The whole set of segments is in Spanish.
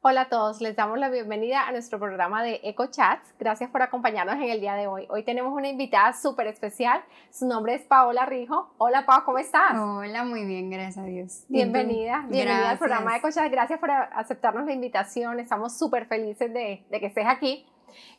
Hola a todos, les damos la bienvenida a nuestro programa de Eco Chats. Gracias por acompañarnos en el día de hoy. Hoy tenemos una invitada súper especial. Su nombre es Paola Rijo. Hola, Paola, ¿cómo estás? Hola, muy bien, gracias a Dios. Bienvenida, bienvenida al programa de Eco Chats. Gracias por aceptarnos la invitación. Estamos súper felices de, de que estés aquí.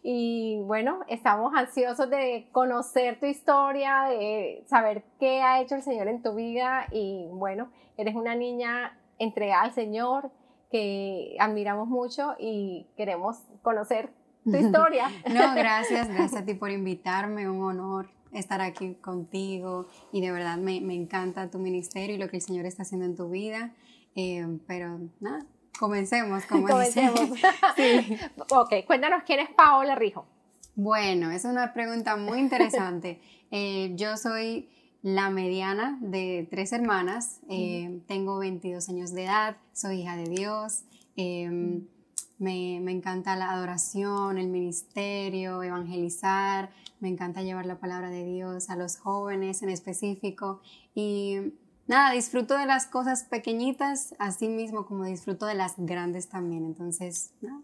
Y bueno, estamos ansiosos de conocer tu historia, de saber qué ha hecho el Señor en tu vida. Y bueno, eres una niña entregada al Señor, que admiramos mucho y queremos conocer tu historia. no, gracias, gracias a ti por invitarme, un honor estar aquí contigo y de verdad me, me encanta tu ministerio y lo que el Señor está haciendo en tu vida, eh, pero nada, comencemos, como comencemos. sí. Ok, cuéntanos quién es Paola Rijo. Bueno, es una pregunta muy interesante. Eh, yo soy la mediana de tres hermanas. Eh, tengo 22 años de edad, soy hija de Dios. Em, me, encanta la adoración, el ministerio, evangelizar. Me encanta llevar la palabra de Dios a los jóvenes en específico. Y nada, disfruto de las cosas pequeñitas, así mismo como disfruto de las grandes también. Entonces, nada.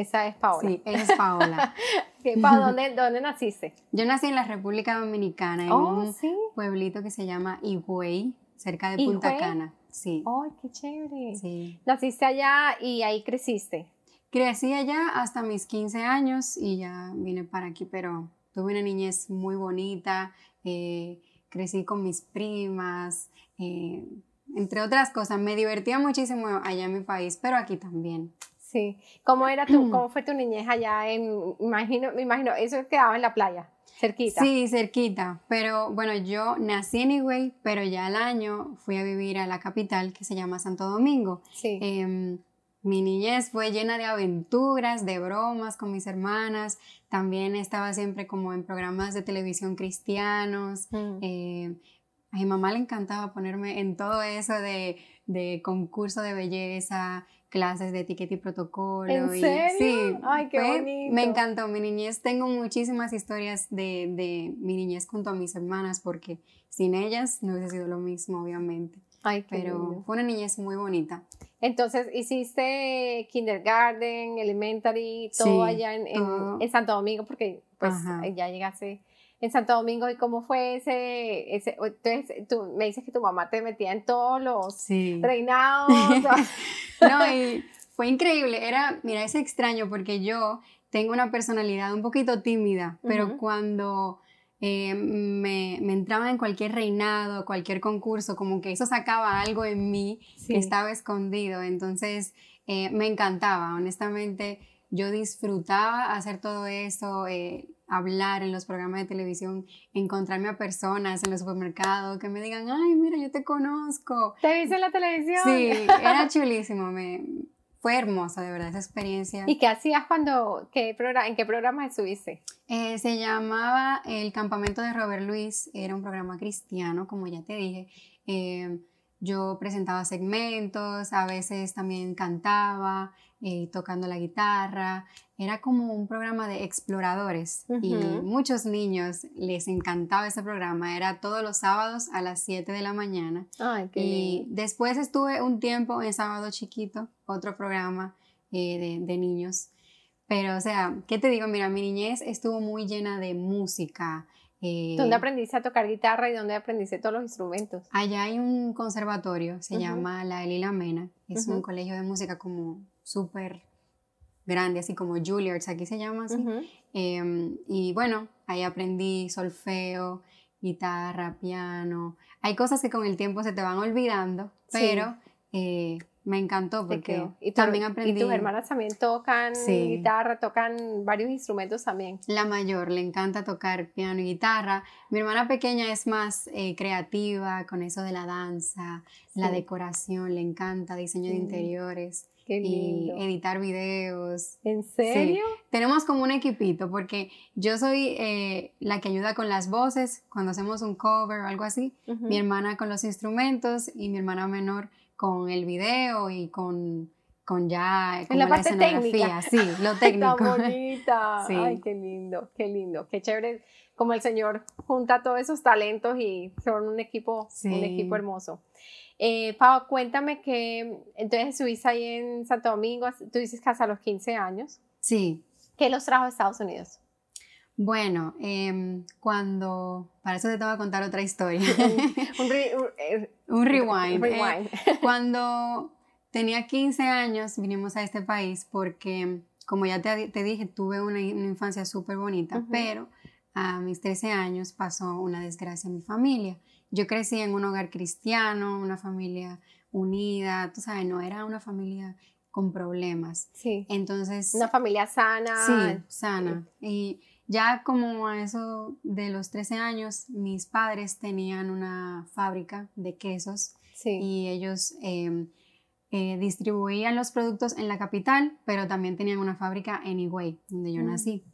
Esa es Paola. Sí, ella es Paola. ¿dónde, ¿dónde, naciste? Yo nací en la República Dominicana, en oh, un pueblito que se llama Higüey, cerca de Punta Cana. Sí. ¡Ay, qué chévere! Sí. Naciste allá y ahí creciste. Crecí allá hasta mis 15 años y ya vine para aquí, pero tuve una niñez muy bonita, eh, crecí con mis primas, eh, entre otras cosas. Me divertía muchísimo allá en mi país, pero aquí también. Sí. ¿Cómo era tu, cómo fue tu niñez allá en, imagino, me imagino, eso quedaba en la playa, cerquita? Sí, cerquita, pero bueno, yo nací en Higüey, pero ya al año fui a vivir a la capital que se llama Santo Domingo. Sí. Em, mi niñez fue llena de aventuras, de bromas con mis hermanas. También estaba siempre como en programas de televisión cristianos. Mm. Eh, a mi mamá le encantaba ponerme en todo eso de, de concurso de belleza, clases de etiqueta y protocolo. ¿En serio? Sí. Ay, qué bonito. Me encantó mi niñez. Tengo muchísimas historias de, de, mi niñez junto a mis hermanas porque sin ellas no hubiese sido lo mismo, obviamente. Ay, qué Pero fue una niñez muy bonita. Entonces, hiciste kindergarten, elementary, todo allá en, en, Santo Domingo porque pues ya llegaste en Santo Domingo y cómo fue ese, ese entonces tú me dices que tu mamá te metía en todos los reinados. no, y fue increíble, era, mira, es extraño porque yo tengo una personalidad un poquito tímida, pero cuando eh, me, me, entraba en cualquier reinado, cualquier concurso, como que eso sacaba algo en mí que estaba escondido, entonces eh, me encantaba, honestamente, yo disfrutaba hacer todo eso. Eh, hablar en los programas de televisión, encontrarme a personas en el supermercado que me digan, ay, mira, yo te conozco. ¿Te viste en la televisión? Sí, era chulísimo, me, fue hermosa, de verdad, esa experiencia. ¿Y qué hacías cuando, qué en qué programa estuviste? Eh, se llamaba El Campamento de Robert Luis, era un programa cristiano, como ya te dije. Eh, yo presentaba segmentos, a veces también cantaba, eh, tocando la guitarra. Era como un programa de exploradores y muchos niños les encantaba ese programa. Era todos los sábados a las 7 de la mañana. y después estuve un tiempo en Sábado Chiquito, otro programa eh, de, niños. Pero, o sea, ¿qué te digo? Mira, mi niñez estuvo muy llena de música, eh, ¿Dónde aprendiste a tocar guitarra y dónde aprendiste todos los instrumentos? Allá hay un conservatorio, se llama La Elila Mena, es un colegio de música como súper grande, así como Juilliard, aquí se llama así. Em, y bueno, ahí aprendí solfeo, guitarra, piano. Hay cosas que con el tiempo se te van olvidando, pero eh, me encantó porque ¿Y también aprendí. Y tus hermanas también tocan guitarra, tocan varios instrumentos también. La mayor le encanta tocar piano y guitarra. Mi hermana pequeña es más eh, creativa con eso de la danza, la decoración, le encanta diseño de interiores. y editar videos. ¿En serio? Tenemos como un equipito porque yo soy eh, la que ayuda con las voces cuando hacemos un cover o algo así, mi hermana con los instrumentos y mi hermana menor con el video y con, con ya en la, parte técnica. Sí, lo técnico. Tan bonita. Ay, qué lindo, qué lindo, qué chévere. Como el Señor junta todos esos talentos y son un equipo, un equipo hermoso. Eh, Pau, cuéntame que entonces estuviste ahí en Santo Domingo, tú dices que hasta los 15 años. Sí. ¿Qué los trajo a Estados Unidos? Bueno, em, cuando, para eso te tengo que contar otra historia. un, eh, rewind. Eh, cuando tenía 15 años vinimos a este país porque, como ya te, dije, tuve una, infancia súper bonita, pero a mis 13 años pasó una desgracia en mi familia. Yo crecí en un hogar cristiano, una familia unida, tú sabes, no era una familia con problemas. Sí. Entonces... Una familia sana. Sí, sana. Y ya como a eso de los 13 años, mis padres tenían una fábrica de quesos y ellos em, eh, distribuían los productos en la capital, pero también tenían una fábrica en Higüey, donde yo mm. nací.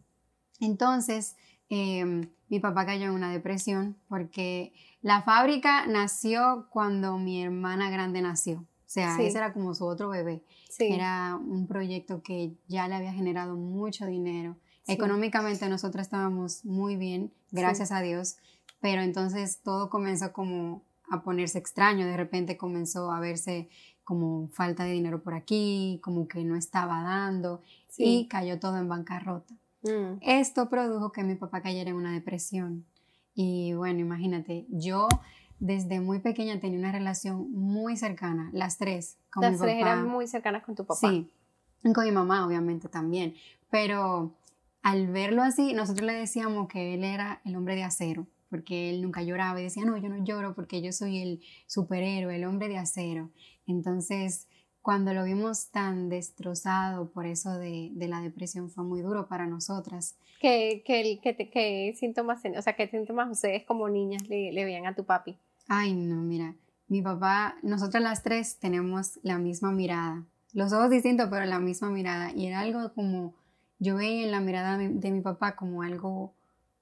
Entonces, em, mi papá cayó en una depresión porque la fábrica nació cuando mi hermana grande nació. O sea, ese era como su otro bebé. Era un proyecto que ya le había generado mucho dinero Económicamente nosotros estábamos muy bien, gracias a Dios, pero entonces todo comenzó como a ponerse extraño, de repente comenzó a verse como falta de dinero por aquí, como que no estaba dando y cayó todo en bancarrota. Mm. Esto produjo que mi papá cayera en una depresión. Y bueno, imagínate, yo desde muy pequeña tenía una relación muy cercana, las tres, con las tres eran muy cercanas con tu papá. Sí, con mi mamá obviamente también, pero al verlo así, nosotros le decíamos que él era el hombre de acero, porque él nunca lloraba y decía, no, yo no lloro porque yo soy el superhéroe, el hombre de acero. Entonces, cuando lo vimos tan destrozado por eso de, la depresión, fue muy duro para nosotras. ¿Qué, qué, qué, síntomas, o sea, qué síntomas ustedes como niñas le, le veían a tu papi? Ay, no, mira, mi papá, nosotras las tres tenemos la misma mirada, los ojos distintos, pero la misma mirada, y era algo como yo veía en la mirada de mi papá como algo,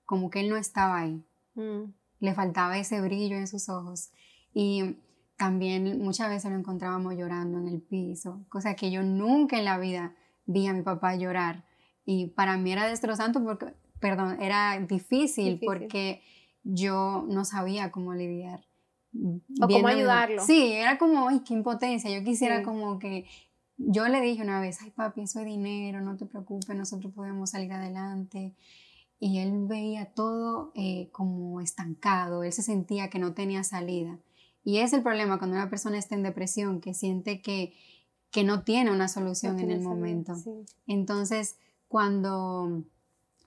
como que él no estaba ahí. Mm. Le faltaba ese brillo en sus ojos. Y también muchas veces lo encontrábamos llorando en el piso, cosa que yo nunca en la vida vi a mi papá llorar. Y para mí era destrozante porque, perdón, era difícil, porque yo no sabía cómo lidiar. O cómo ayudarlo. Sí, era como, ay, qué impotencia. Yo quisiera como que yo le dije una vez, ay papi, eso es dinero, no te preocupes, nosotros podemos salir adelante. Y él veía todo eh, como estancado, él se sentía que no tenía salida. Y es el problema cuando una persona está en depresión, que siente que, que no tiene una solución en el momento. Entonces, cuando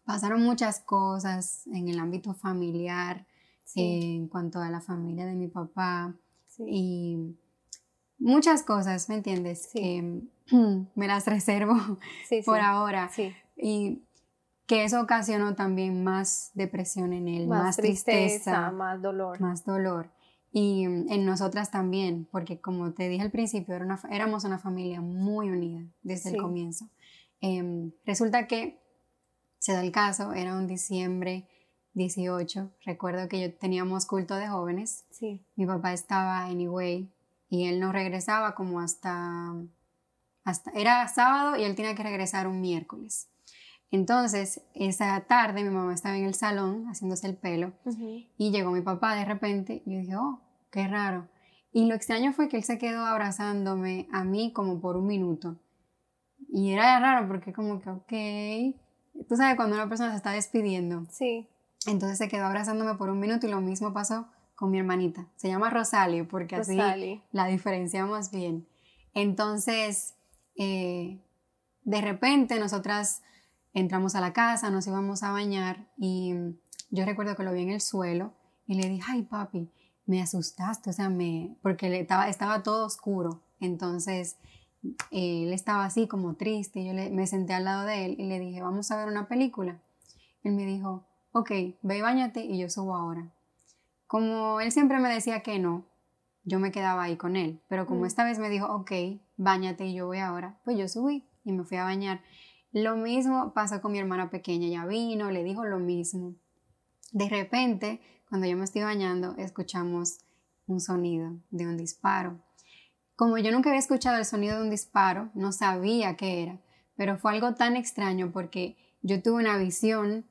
pasaron muchas cosas en el ámbito familiar, en cuanto a la familia de mi papá, y muchas cosas, ¿me entiendes? Que me las reservo por ahora. Y que eso ocasionó también más depresión en él, más, tristeza, más dolor. Más dolor. Y en nosotras también, porque como te dije al principio, éramos una familia muy unida desde el comienzo. Em, resulta que se da el caso, era un diciembre 18, recuerdo que yo teníamos culto de jóvenes, mi papá estaba en Higüey y él no regresaba como hasta, hasta, era sábado y él tenía que regresar un miércoles. Entonces, esa tarde mi mamá estaba en el salón haciéndose el pelo y llegó mi papá de repente y yo dije, oh, qué raro. Y lo extraño fue que él se quedó abrazándome a mí como por un minuto. Y era raro porque como que, ok, tú sabes cuando una persona se está despidiendo. Sí. Entonces se quedó abrazándome por un minuto y lo mismo pasó con mi hermanita. Se llama Rosalie porque así la diferenciamos bien. Entonces, eh, de repente nosotras entramos a la casa, nos íbamos a bañar y yo recuerdo que lo vi en el suelo y le dije, ay papi, me asustaste, o sea, me, porque estaba, estaba todo oscuro. Entonces, él estaba así como triste, yo me senté al lado de él y le dije, vamos a ver una película. Él me dijo, ok, ve y bañate y yo subo ahora. Como él siempre me decía que no, yo me quedaba ahí con él. Pero como mm. esta vez me dijo, ok, bañate y yo voy ahora, pues yo subí y me fui a bañar. Lo mismo pasó con mi hermana pequeña, ya vino, le dijo lo mismo. De repente, cuando yo me estoy bañando, escuchamos un sonido de un disparo. como yo nunca había escuchado el sonido de un disparo, no sabía qué era, pero fue algo tan extraño porque yo tuve una visión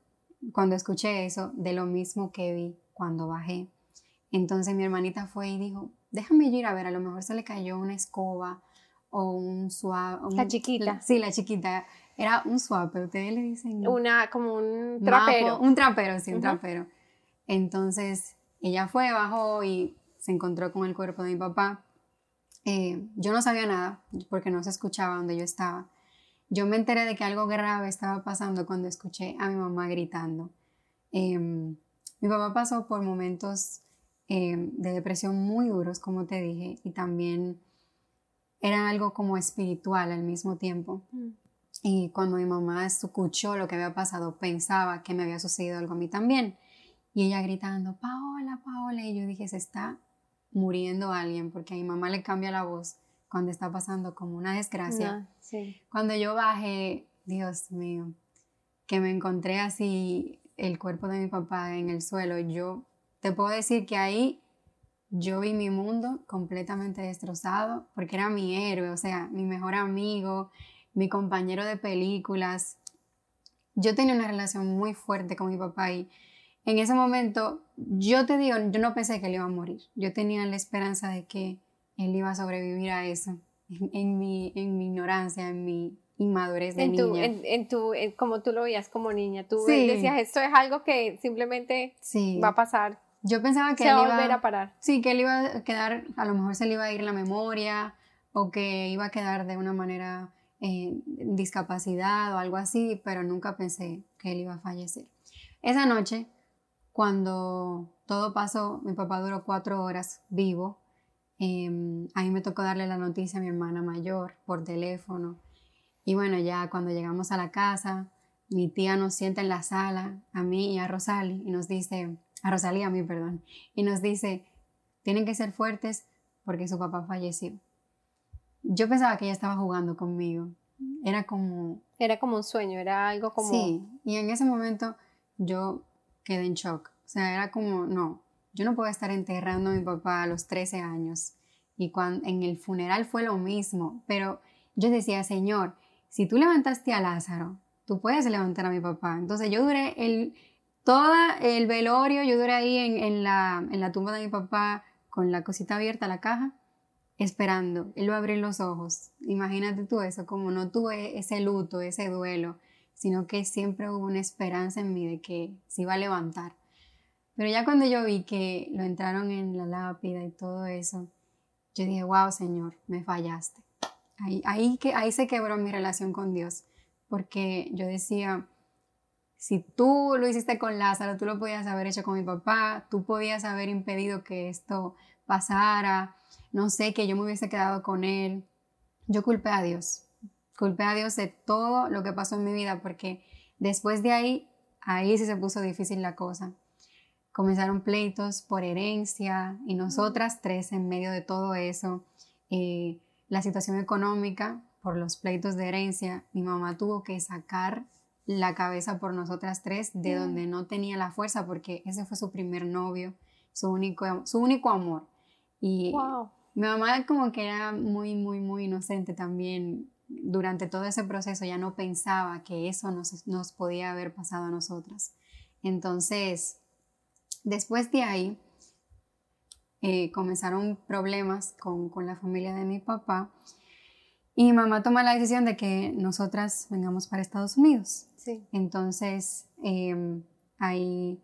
cuando escuché eso de lo mismo que vi cuando bajé. Entonces mi hermanita fue y dijo, déjame ir a ver, a lo mejor se le cayó una escoba o un suave. La chiquita. Sí, la chiquita. Era un suave, pero ustedes le dicen... Una, como un trapero. un trapero, sí, un trapero. Entonces ella fue, bajó y se encontró con el cuerpo de mi papá. Eh, yo no sabía nada porque no se escuchaba donde yo estaba. Yo me enteré de que algo grave estaba pasando cuando escuché a mi mamá gritando. Em, mi papá pasó por momentos em, de depresión muy duros, como te dije, y también era algo como espiritual al mismo tiempo. Mm. Y cuando mi mamá escuchó lo que había pasado, pensaba que me había sucedido algo a mí también. Y ella gritando, Paola, Paola. Y yo dije, se está muriendo alguien, porque a mi mamá le cambia la voz cuando está pasando como una desgracia. Cuando yo bajé, Dios mío, que me encontré así el cuerpo de mi papá en el suelo, yo te puedo decir que ahí yo vi mi mundo completamente destrozado, porque era mi héroe, o sea, mi mejor amigo, mi compañero de películas. Yo tenía una relación muy fuerte con mi papá y en ese momento, yo te digo, yo no pensé que él iba a morir. Yo tenía la esperanza de que él iba a sobrevivir a eso, en, mi, en mi ignorancia, en mi inmadurez de en niña. en, tu, como tú lo veías como niña, tú decías, esto es algo que simplemente va a pasar. Yo pensaba que se él iba a volver a parar. Sí, que él iba a quedar, a lo mejor se le iba a ir la memoria o que iba a quedar de una manera eh, discapacidad o algo así, pero nunca pensé que él iba a fallecer. Esa noche cuando todo pasó, mi papá duró cuatro horas vivo. Eh, a mí me tocó darle la noticia a mi hermana mayor por teléfono. Y bueno, ya cuando llegamos a la casa, mi tía nos sienta en la sala, a mí y a Rosali, y nos dice, a Rosalía a mí, perdón, y nos dice, tienen que ser fuertes porque su papá falleció. Yo pensaba que ella estaba jugando conmigo. Era como... Era como un sueño, era algo como... Sí, y en ese momento yo quedé en shock. O sea, era como, no, yo no puedo estar enterrando a mi papá a los 13 años. Y cuando, en el funeral fue lo mismo, pero yo decía, Señor, si tú levantaste a Lázaro, tú puedes levantar a mi papá. Entonces yo duré el, todo el velorio, yo duré ahí en, la, en la tumba de mi papá con la cosita abierta, la caja, esperando. Él va a abrir los ojos. Imagínate tú eso, como no tuve ese luto, ese duelo sino que siempre hubo una esperanza en mí de que se iba a levantar. Pero ya cuando yo vi que lo entraron en la lápida y todo eso, yo dije, wow, Señor, me fallaste. Ahí, ahí, se quebró mi relación con Dios, porque yo decía, si tú lo hiciste con Lázaro, tú lo podías haber hecho con mi papá, tú podías haber impedido que esto pasara, no sé, que yo me hubiese quedado con él. Yo culpé a Dios, culpé a Dios de todo lo que pasó en mi vida porque después de ahí, ahí sí se puso difícil la cosa. Comenzaron pleitos por herencia y nosotras tres en medio de todo eso, eh, la situación económica por los pleitos de herencia, mi mamá tuvo que sacar la cabeza por nosotras tres de donde no tenía la fuerza porque ese fue su primer novio, su único, su único amor. Y mi mamá como que era muy, muy, muy inocente también durante todo ese proceso ya no pensaba que eso nos, podía haber pasado a nosotras. Entonces, después de ahí, eh, comenzaron problemas con, la familia de mi papá y mi mamá toma la decisión de que nosotras vengamos para Estados Unidos. Entonces, em, ahí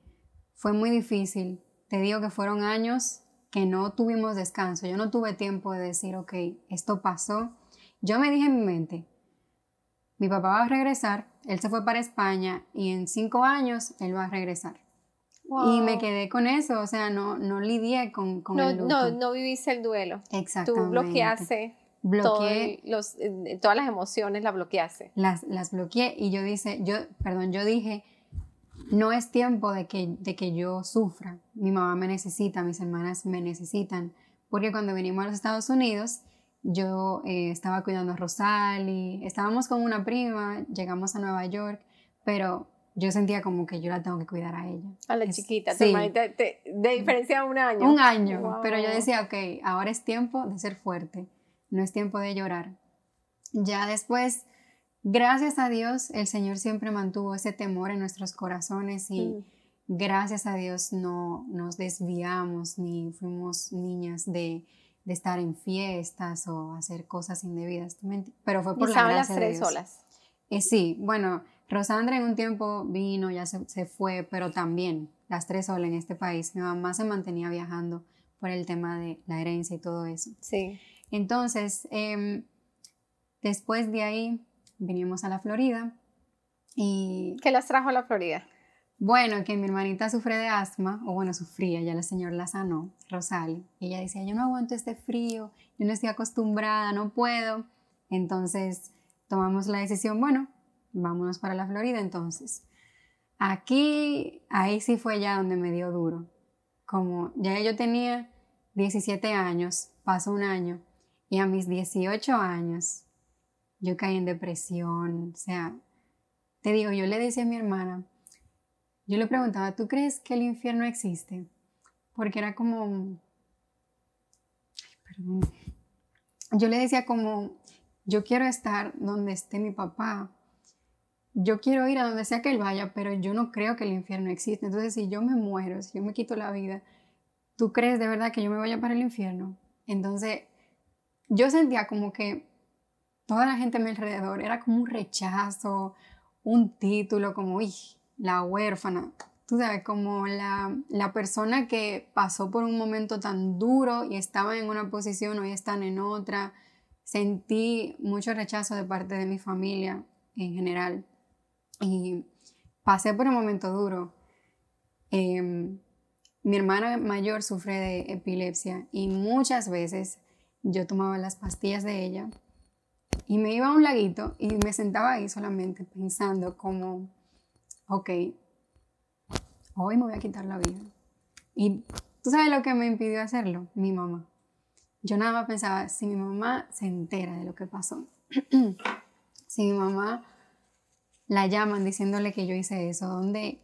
fue muy difícil. Te digo que fueron años que no tuvimos descanso. Yo no tuve tiempo de decir, ok, esto pasó, yo me dije en mi mente, mi papá va a regresar, él se fue para España y en cinco años él va a regresar. Y me quedé con eso, o sea, no, no lidié con, con no, el luto. No, no viviste el duelo. Exactamente. Tú bloqueaste Bloqueé, los, eh, todas las emociones, las bloqueaste. Las, las bloqueé y yo, dice, yo, perdón, yo dije, no es tiempo de que, de que yo sufra. Mi mamá me necesita, mis hermanas me necesitan. Porque cuando venimos a los Estados Unidos, yo eh, estaba cuidando a Rosali, estábamos con una prima, llegamos a Nueva York, pero yo sentía como que yo la tengo que cuidar a ella. A la chiquita, sí. de diferencia un año. Un año, pero yo decía, ok, ahora es tiempo de ser fuerte. no es tiempo de llorar. Ya después, gracias a Dios, el Señor siempre mantuvo ese temor en nuestros corazones y Mm. gracias a Dios no nos desviamos ni fuimos niñas de, de estar en fiestas o hacer cosas indebidas. ¿tú me enti- Pero fue por Y la estaban las gracia de tres Dios. solas. Eh, sí, bueno, Rosandra en un tiempo vino, ya se, se fue, pero también las tres solas en este país. Mi mamá se mantenía viajando por el tema de la herencia y todo eso. Sí. Entonces, em, después de ahí vinimos a la Florida y ¿Qué las trajo a la Florida? bueno, que mi hermanita sufre de asma, o bueno, sufría, ya la señora la sanó, Rosali, y ella decía, yo no aguanto este frío, yo no estoy acostumbrada, no puedo. Entonces tomamos la decisión, bueno, vámonos para la Florida entonces. Aquí, ahí sí fue ya donde me dio duro. Como ya yo tenía 17 años, pasó un año, y a mis 18 años yo caí en depresión, o sea, te digo, yo le decía a mi hermana, yo le preguntaba, ¿tú crees que el infierno existe? Porque era como, ay, perdón, yo le decía como, yo quiero estar donde esté mi papá, yo quiero ir a donde sea que él vaya, pero yo no creo que el infierno existe. Entonces, si yo me muero, si yo me quito la vida, ¿tú crees de verdad que yo me vaya para el infierno? Entonces, yo sentía como que toda la gente a mi alrededor era como un rechazo, un título, como, uy, la huérfana. Tú sabes, como la, la persona que pasó por un momento tan duro y estaba en una posición, hoy están en otra. Sentí mucho rechazo de parte de mi familia en general. Y pasé por un momento duro. Em, mi hermana mayor sufre de epilepsia y muchas veces yo tomaba las pastillas de ella y me iba a un laguito y me sentaba ahí solamente pensando como, ok, hoy me voy a quitar la vida. Y tú sabes lo que me impidió hacerlo, mi mamá. Yo nada más pensaba, si mi mamá se entera de lo que pasó, si mi mamá la llaman diciéndole que yo hice eso, ¿dónde,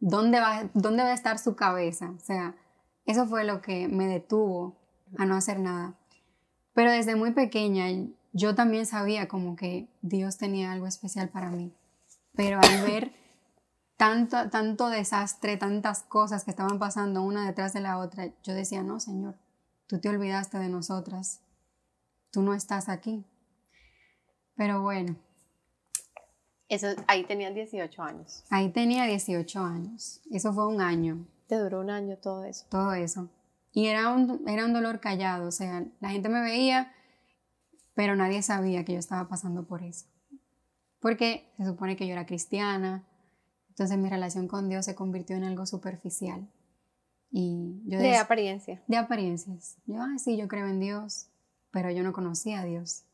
dónde, va, ¿dónde va a estar su cabeza? O sea, eso fue lo que me detuvo a no hacer nada. Pero desde muy pequeña yo también sabía como que Dios tenía algo especial para mí. Pero al ver tanto, tanto desastre, tantas cosas que estaban pasando una detrás de la otra, yo decía, no, Señor, tú te olvidaste de nosotras, tú no estás aquí. Pero bueno, Eso, ahí tenían 18 años. ahí tenía 18 años, eso fue un año, Te duró un año todo eso. todo eso. Y era un, era un dolor callado, o sea, la gente me veía, pero nadie sabía que yo estaba pasando por eso. Porque se supone que yo era cristiana, entonces mi relación con Dios se convirtió en algo superficial. Y yo De dec- apariencia. de apariencias. Yo, ah, sí, yo creo en Dios, pero yo no conocía a Dios.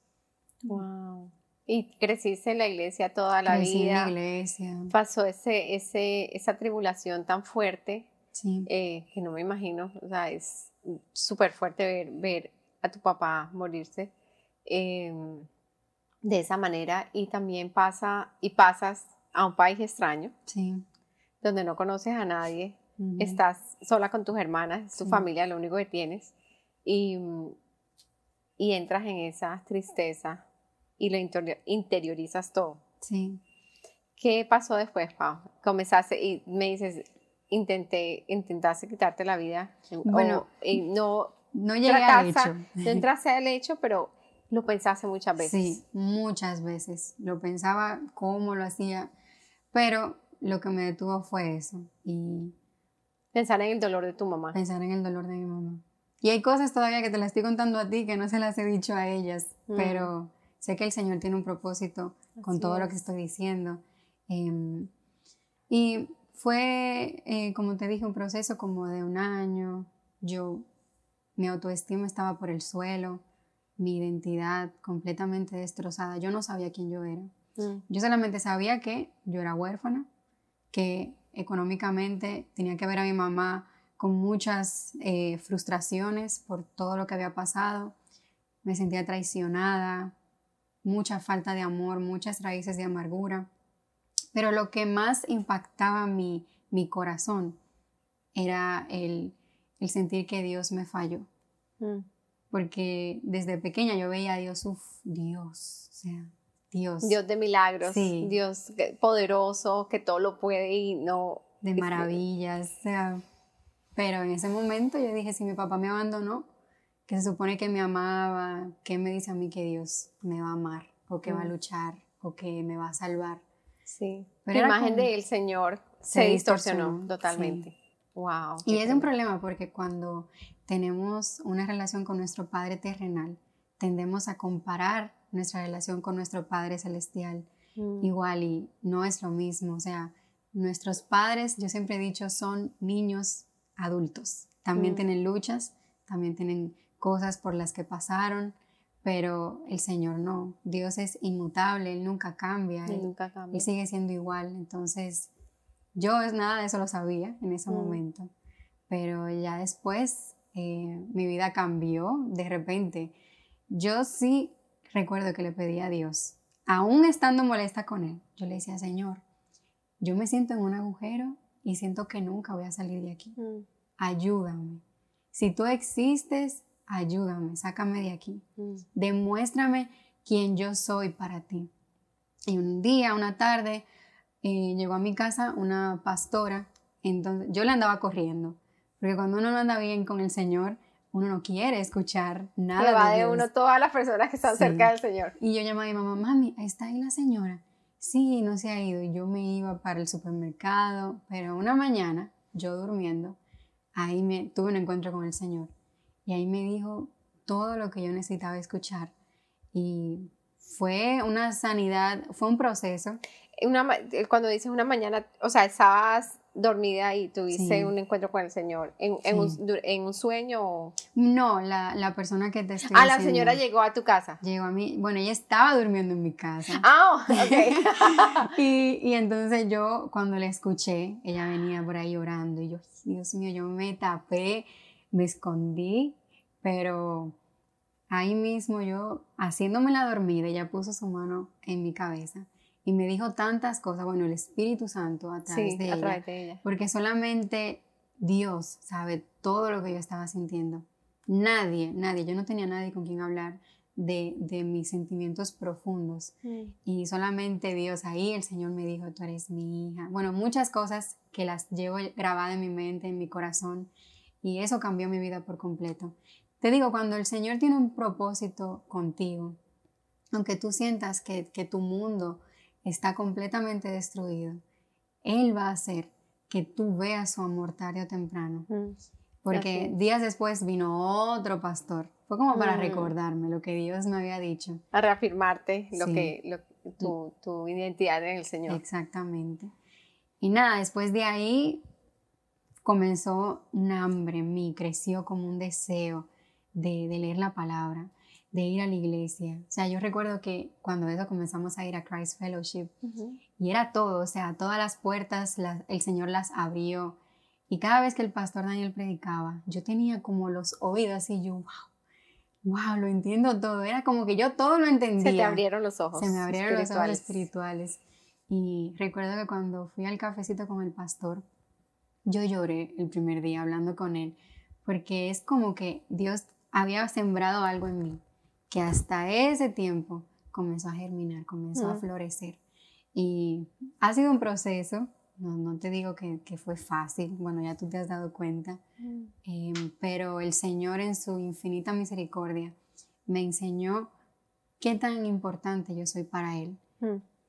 Wow. Y creciste en la iglesia toda la Crecí en la iglesia. Pasó ese, ese, esa tribulación tan fuerte Sí, eh, que no me imagino. O sea, es súper fuerte ver, ver a tu papá morirse eh, de esa manera. Y también pasa y pasas a un país extraño sí. donde no conoces a nadie. Estás sola con tus hermanas, es tu Sí. familia, lo único que tienes. Y, y entras en esa tristeza y lo interior- interiorizas todo. Sí. ¿Qué pasó después, Pau? Comenzaste y me dices, intenté, intentaste quitarte la vida. Bueno, o, y no, No llegué al hecho. no entraste al hecho, pero lo pensaste muchas veces. Sí, muchas veces. Lo pensaba cómo lo hacía, pero lo que me detuvo fue eso y Pensar en el dolor de tu mamá. pensar en el dolor de mi mamá. Y hay cosas todavía que te las estoy contando a ti que no se las he dicho a ellas, Mm. pero sé que el Señor tiene un propósito con todo lo que estoy diciendo. Em, y fue, eh, como te dije, un proceso como de un año. Yo, mi autoestima estaba por el suelo, mi identidad completamente destrozada. Yo no sabía quién yo era. Mm. Yo solamente sabía que yo era huérfana, que económicamente tenía que ver a mi mamá con muchas eh, frustraciones por todo lo que había pasado. Me sentía traicionada, mucha falta de amor, muchas raíces de amargura. Pero lo que más impactaba mi, mi corazón era el, el sentir que Dios me falló. Mm. porque desde pequeña yo veía a Dios, uff, Dios, o sea, Dios. Dios de milagros, Dios poderoso, que todo lo puede y no... De maravillas, o sea, pero en ese momento yo dije, si mi papá me abandonó, que se supone que me amaba, ¿qué me dice a mí que Dios me va a amar o que va a mm. luchar o que me va a salvar? Sí. Pero la imagen del Señor se, distorsionó, totalmente. Wow. Y es un problema porque cuando tenemos una relación con nuestro Padre terrenal, tendemos a comparar nuestra relación con nuestro Padre celestial mm. igual y no es lo mismo. O sea, nuestros padres, yo siempre he dicho, son niños adultos. También mm. tienen luchas, también tienen cosas por las que pasaron, pero el Señor no. Dios es inmutable, Él nunca cambia. Él, nunca cambia. Él sigue siendo igual. Entonces, yo nada de eso lo sabía en ese mm. momento, pero ya después eh, mi vida cambió de repente. Yo sí recuerdo que le pedí a Dios, aún estando molesta con Él, yo le decía, Señor, yo me siento en un agujero y siento que nunca voy a salir de aquí. Mm. Ayúdame. Si tú existes, ayúdame, sácame de aquí. Mm. Demuéstrame quién yo soy para ti. Y un día, una tarde, eh, llegó a mi casa una pastora, entonces yo le andaba corriendo, porque cuando uno no anda bien con el Señor, uno no quiere escuchar nada. Le va de, uno todas las personas que están cerca del Señor. Y yo llamaba a mi mamá, mami, ¿está ahí la señora? Sí, no se ha ido. Y yo me iba para el supermercado, pero una mañana, yo durmiendo, ahí me tuve un encuentro con el Señor. Y ahí me dijo todo lo que yo necesitaba escuchar. Y fue una sanidad, fue un proceso una, eh, cuando dices una mañana, o sea, estabas dormida y tuviste un encuentro con el Señor en, en, un, en un, sueño? No, la, la, persona que te estoy Ah, la señora llegó a tu casa. Llegó a mí, bueno, ella estaba durmiendo en mi casa. Ah, ok. y, y, entonces yo, cuando la escuché, ella venía por ahí llorando y yo, Dios mío, yo me tapé, me escondí, pero ahí mismo yo, haciéndome la dormida, ella puso su mano en mi cabeza y me dijo tantas cosas, bueno, el Espíritu Santo a través, de, ella, porque solamente Dios sabe todo lo que yo estaba sintiendo. Nadie, nadie, yo no tenía nadie con quien hablar de, de mis sentimientos profundos. Mm. Y solamente Dios ahí, el Señor me dijo, tú eres mi hija. Bueno, muchas cosas que las llevo grabadas en mi mente, en mi corazón, y eso cambió mi vida por completo. Te digo, cuando el Señor tiene un propósito contigo, aunque tú sientas que, que tu mundo está completamente destruido, Él va a hacer que tú veas su amor tarde o temprano. Mm, Porque días después vino otro pastor. Fue como para mm. recordarme lo que Dios me había dicho. A reafirmarte lo que, tu, tu, identidad en el Señor. Exactamente. Y nada, después de ahí comenzó un hambre en mí, creció como un deseo de, de leer la palabra de ir a la iglesia. O sea, yo recuerdo que cuando eso comenzamos a ir a Christ Fellowship y era todo, o sea, todas las puertas el Señor las abrió. Y cada vez que el pastor Daniel predicaba, yo tenía como los oídos y yo, wow, wow, lo entiendo todo. Era como que yo todo lo entendía. Se te abrieron los ojos. Se me abrieron los ojos espirituales. Y recuerdo que cuando fui al cafecito con el pastor, yo lloré el primer día hablando con él, porque es como que Dios había sembrado algo en mí que hasta ese tiempo comenzó a germinar, comenzó a florecer. Y ha sido un proceso, no, no te digo que, que, fue fácil, bueno, ya tú te has dado cuenta, em, pero el Señor en su infinita misericordia me enseñó qué tan importante yo soy para Él,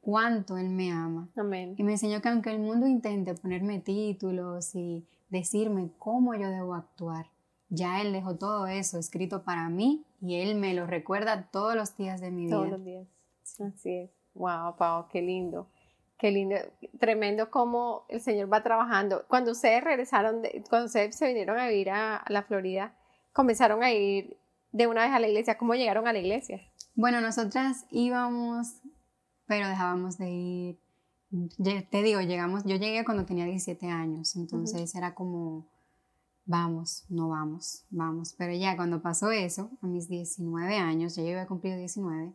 cuánto Él me ama. Y me enseñó que aunque el mundo intente ponerme títulos y decirme cómo yo debo actuar, ya Él dejó todo eso escrito para mí y Él me lo recuerda todos los días de mi vida. Todos los días. Así es. Wow, Pau, qué lindo. Qué lindo. Tremendo cómo el Señor va trabajando. Cuando ustedes regresaron, cuando ustedes se vinieron a vivir a, la Florida, comenzaron a ir de una vez a la iglesia. ¿Cómo llegaron a la iglesia? Bueno, nosotras íbamos, pero dejábamos de ir. Te digo, llegamos, yo llegué cuando tenía 17 años, entonces era como vamos, no vamos, vamos. Pero ya cuando pasó eso, a mis 19 años, ya yo había cumplido 19,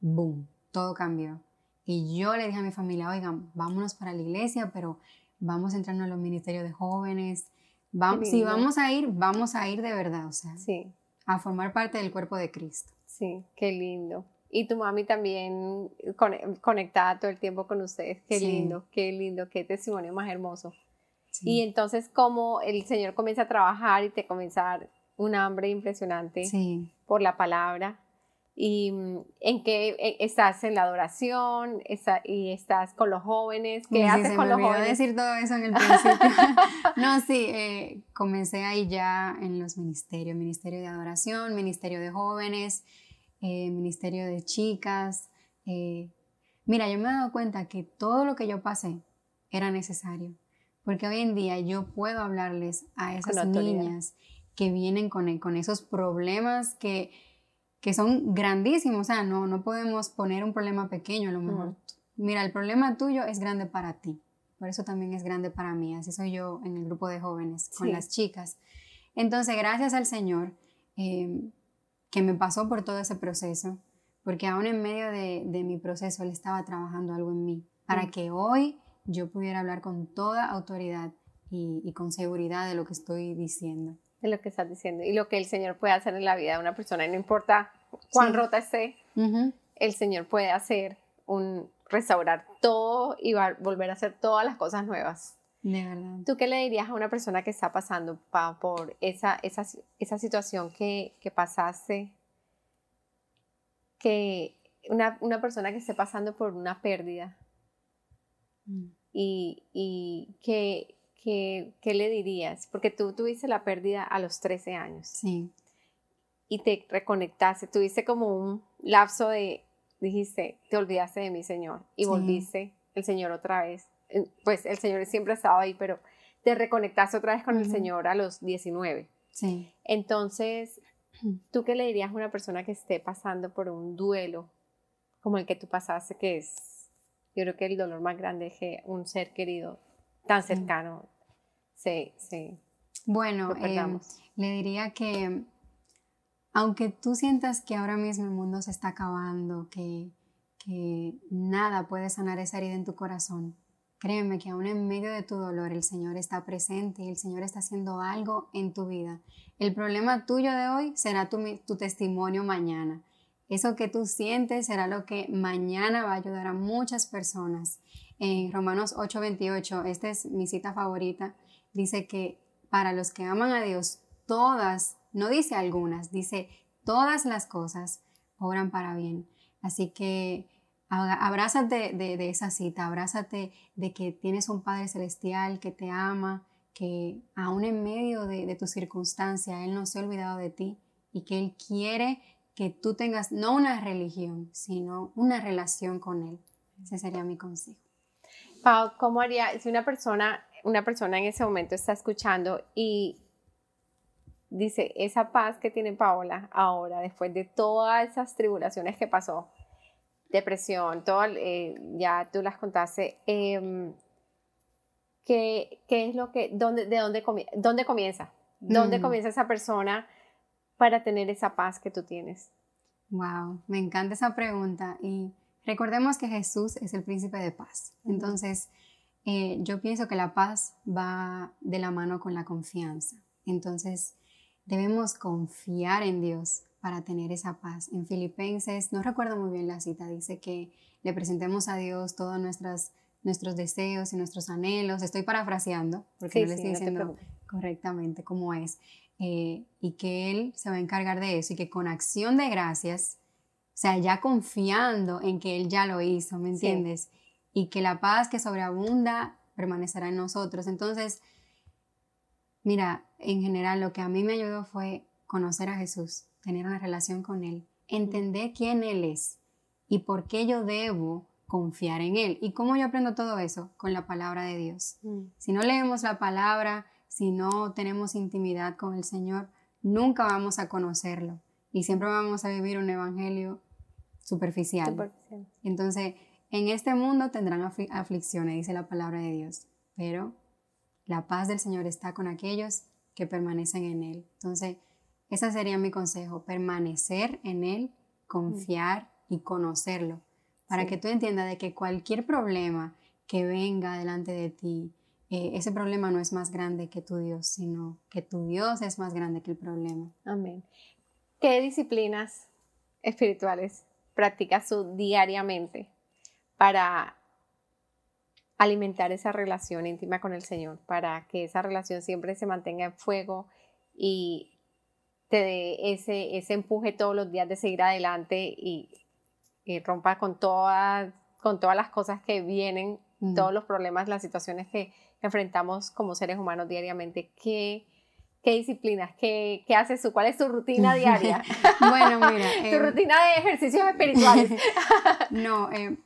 boom, todo cambió. Y yo le dije a mi familia, oigan, vámonos para la iglesia, pero vamos a entrar a los ministerios de jóvenes. Vamos, si vamos a ir, vamos a ir de verdad, o sea. Sí. a formar parte del cuerpo de Cristo. Sí, qué lindo. Y tu mami también conectada todo el tiempo con ustedes. Qué lindo, qué lindo, qué testimonio más hermoso. Y entonces, como el Señor comienza a trabajar y te comienza a dar un hambre impresionante por la palabra. ¿Y mm, en qué e, estás en la adoración y estás con los jóvenes? ¿Qué haces con los jóvenes? decir todo eso en el principio. no, sí, eh, comencé ahí ya en los ministerios, ministerio de adoración, ministerio de jóvenes, eh, ministerio de chicas. Eh, mira, yo me he dado cuenta que todo lo que yo pasé era necesario, porque hoy en día yo puedo hablarles a esas niñas que vienen con, con esos problemas que, que, son grandísimos, o sea, no, no podemos poner un problema pequeño a lo mejor. Mira, el problema tuyo es grande para ti, por eso también es grande para mí, así soy yo en el grupo de jóvenes, con las chicas. Entonces, gracias al Señor em, que me pasó por todo ese proceso, porque aún en medio de, de mi proceso Él estaba trabajando algo en mí, para que hoy yo pudiera hablar con toda autoridad y, y con seguridad de lo que estoy diciendo. De lo que estás diciendo y lo que el Señor puede hacer en la vida de una persona, no importa cuán rota esté, el Señor puede hacer un restaurar todo y volver a hacer todas las cosas nuevas. De verdad. ¿Tú qué le dirías a una persona que está pasando por esa, esa, esa situación que, que, pasaste? Que una, una, persona que esté pasando por una pérdida mm. y, y que ¿qué, le dirías? Porque tú tuviste la pérdida a los 13 años. Sí. Y te reconectaste, tuviste como un lapso de, dijiste, te olvidaste de mi Señor y volviste el Señor otra vez. Eh, pues el Señor siempre estaba ahí, pero te reconectaste otra vez con el Señor a los 19. Sí. Entonces, ¿tú qué le dirías a una persona que esté pasando por un duelo como el que tú pasaste, que es, yo creo que el dolor más grande es que un ser querido tan cercano Sí, sí. Bueno, em, le diría que aunque tú sientas que ahora mismo el mundo se está acabando, que, que nada puede sanar esa herida en tu corazón, créeme que aún en medio de tu dolor el Señor está presente y el Señor está haciendo algo en tu vida. El problema tuyo de hoy será tu, tu testimonio mañana. Eso que tú sientes será lo que mañana va a ayudar a muchas personas. En Romanos 8:28, esta es mi cita favorita, dice que para los que aman a Dios, todas, no dice algunas, dice todas las cosas obran para bien. Así que abrázate de, esa cita, abrázate de que tienes un Padre Celestial que te ama, que aún en medio de, de tu circunstancia, Él no se ha olvidado de ti y que Él quiere que tú tengas no una religión, sino una relación con Él. Ese sería mi consejo. Pau, ¿cómo haría si una persona una persona en ese momento está escuchando y dice, esa paz que tiene Paola ahora, después de todas esas tribulaciones que pasó, depresión, todo, eh, ya tú las contaste, em, ¿qué, es lo que, dónde, de dónde, dónde comienza? ¿Dónde mm. comienza esa persona para tener esa paz que tú tienes? Wow, me encanta esa pregunta y recordemos que Jesús es el príncipe de paz. Entonces, eh, yo pienso que la paz va de la mano con la confianza. Entonces, debemos confiar en Dios para tener esa paz. En Filipenses, no recuerdo muy bien la cita, dice que le presentemos a Dios todos nuestros deseos y nuestros anhelos. Estoy parafraseando porque no le estoy diciendo correctamente cómo es. Eh, y que Él se va a encargar de eso y que con acción de gracias, o sea, ya confiando en que Él ya lo hizo, ¿me entiendes? y que la paz que sobreabunda permanecerá en nosotros. Entonces, mira, en general lo que a mí me ayudó fue conocer a Jesús, tener una relación con Él, entender quién Él es y por qué yo debo confiar en Él. ¿Y cómo yo aprendo todo eso? Con la palabra de Dios. Mm. Si no leemos la palabra, si no tenemos intimidad con el Señor, nunca vamos a conocerlo y siempre vamos a vivir un evangelio superficial. superficial. Entonces, en este mundo tendrán aflicciones, dice la palabra de Dios, pero la paz del Señor está con aquellos que permanecen en Él. Entonces, ese sería mi consejo, permanecer en Él, confiar y conocerlo, para que tú entiendas de que cualquier problema que venga delante de ti, eh, ese problema no es más grande que tu Dios, sino que tu Dios es más grande que el problema. Amén. ¿Qué disciplinas espirituales practicas tú diariamente para alimentar esa relación íntima con el Señor, para que esa relación siempre se mantenga en fuego y te dé ese, ese empuje todos los días de seguir adelante y, rompa con todas, con todas las cosas que vienen, todos los problemas, las situaciones que enfrentamos como seres humanos diariamente. ¿Qué, qué disciplinas? ¿Qué, ¿Qué, haces tú? ¿Cuál es tu rutina diaria? bueno, mira. tu em, rutina de ejercicios espirituales. no, eh,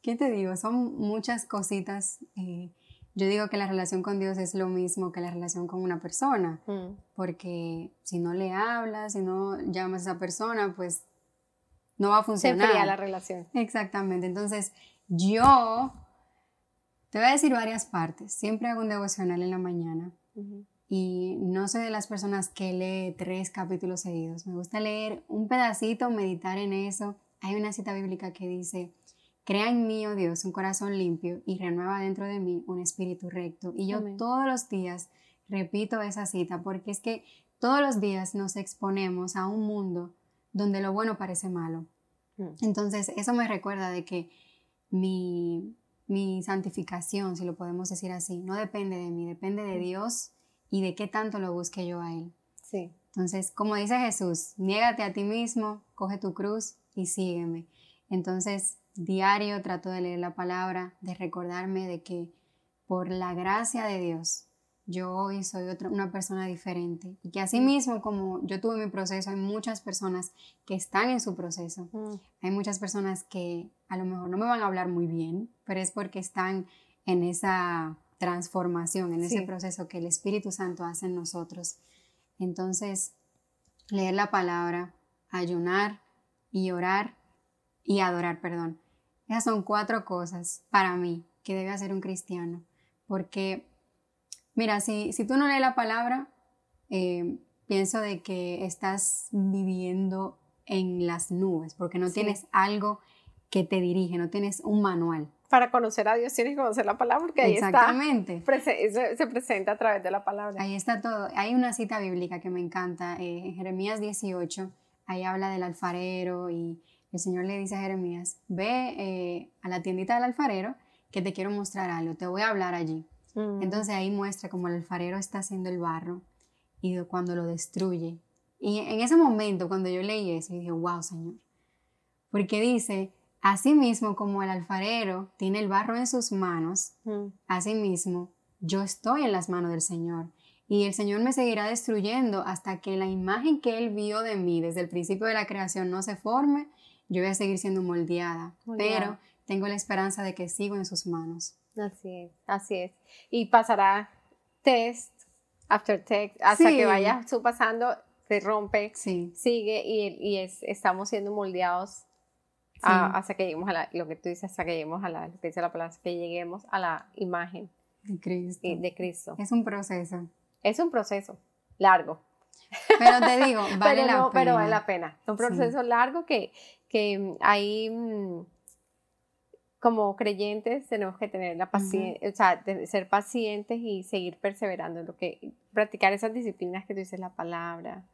¿qué te digo? Son muchas cositas. Eh, yo digo que la relación con Dios es lo mismo que la relación con una persona, mm. porque si no le hablas, si no llamas a esa persona, pues no va a funcionar. Se la relación. Exactamente. Entonces, yo te voy a decir varias partes. Siempre hago un devocional en la mañana. Y no soy de las personas que lee tres capítulos seguidos. Me gusta leer un pedacito, meditar en eso. Hay una cita bíblica que dice, Crea en mí, oh Dios, un corazón limpio y renueva dentro de mí un espíritu recto. Y yo todos los días repito esa cita porque es que todos los días nos exponemos a un mundo donde lo bueno parece malo. Mm. Entonces, eso me recuerda de que mi, mi santificación, si lo podemos decir así, no depende de mí, depende de mm. Dios y de qué tanto lo busque yo a Él. Sí. Entonces, como dice Jesús, niégate a ti mismo, coge tu cruz y sígueme. Entonces, diario trato de leer la palabra, de recordarme de que por la gracia de Dios yo hoy soy otra, una persona diferente y que así mismo como yo tuve mi proceso, hay muchas personas que están en su proceso. Mm. Hay muchas personas que a lo mejor no me van a hablar muy bien, pero es porque están en esa transformación, en ese proceso que el Espíritu Santo hace en nosotros. Entonces, leer la palabra, ayunar y orar y adorar, perdón. Esas son cuatro cosas para mí que debe hacer un cristiano. Porque, mira, si, si tú no lees la palabra, eh, pienso de que estás viviendo en las nubes, porque no tienes algo que te dirige, no tienes un manual. Para conocer a Dios tienes que conocer la palabra, porque ahí Exactamente. está. Se, se, presenta a través de la palabra. Ahí está todo. Hay una cita bíblica que me encanta, eh, en Jeremías 18, ahí habla del alfarero y el Señor le dice a Jeremías, ve eh, a la tiendita del alfarero que te quiero mostrar algo, te voy a hablar allí. Mm. Entonces ahí muestra cómo el alfarero está haciendo el barro y cuando lo destruye. Y en ese momento, cuando yo leí eso, dije, wow, Señor. Porque dice, así mismo como el alfarero tiene el barro en sus manos, mm. así mismo yo estoy en las manos del Señor. Y el Señor me seguirá destruyendo hasta que la imagen que Él vio de mí desde el principio de la creación no se forme yo voy a seguir siendo moldeada, pero tengo la esperanza de que sigo en sus manos. Así es, así es. Y pasará test, after test, hasta que vaya tú pasando, se rompe, sigue y, es, estamos siendo moldeados hasta que lleguemos a la, lo que tú dices, hasta que lleguemos a la, que dice la palabra, que lleguemos a la imagen de Cristo. de Cristo. Es un proceso. Es un proceso largo. Pero te digo, vale la pena. Pero vale la pena. Es un proceso largo que, que ahí mm, como creyentes tenemos que tener la paciencia, o sea, ser pacientes y seguir perseverando en lo que, practicar esas disciplinas que tú dices, la palabra,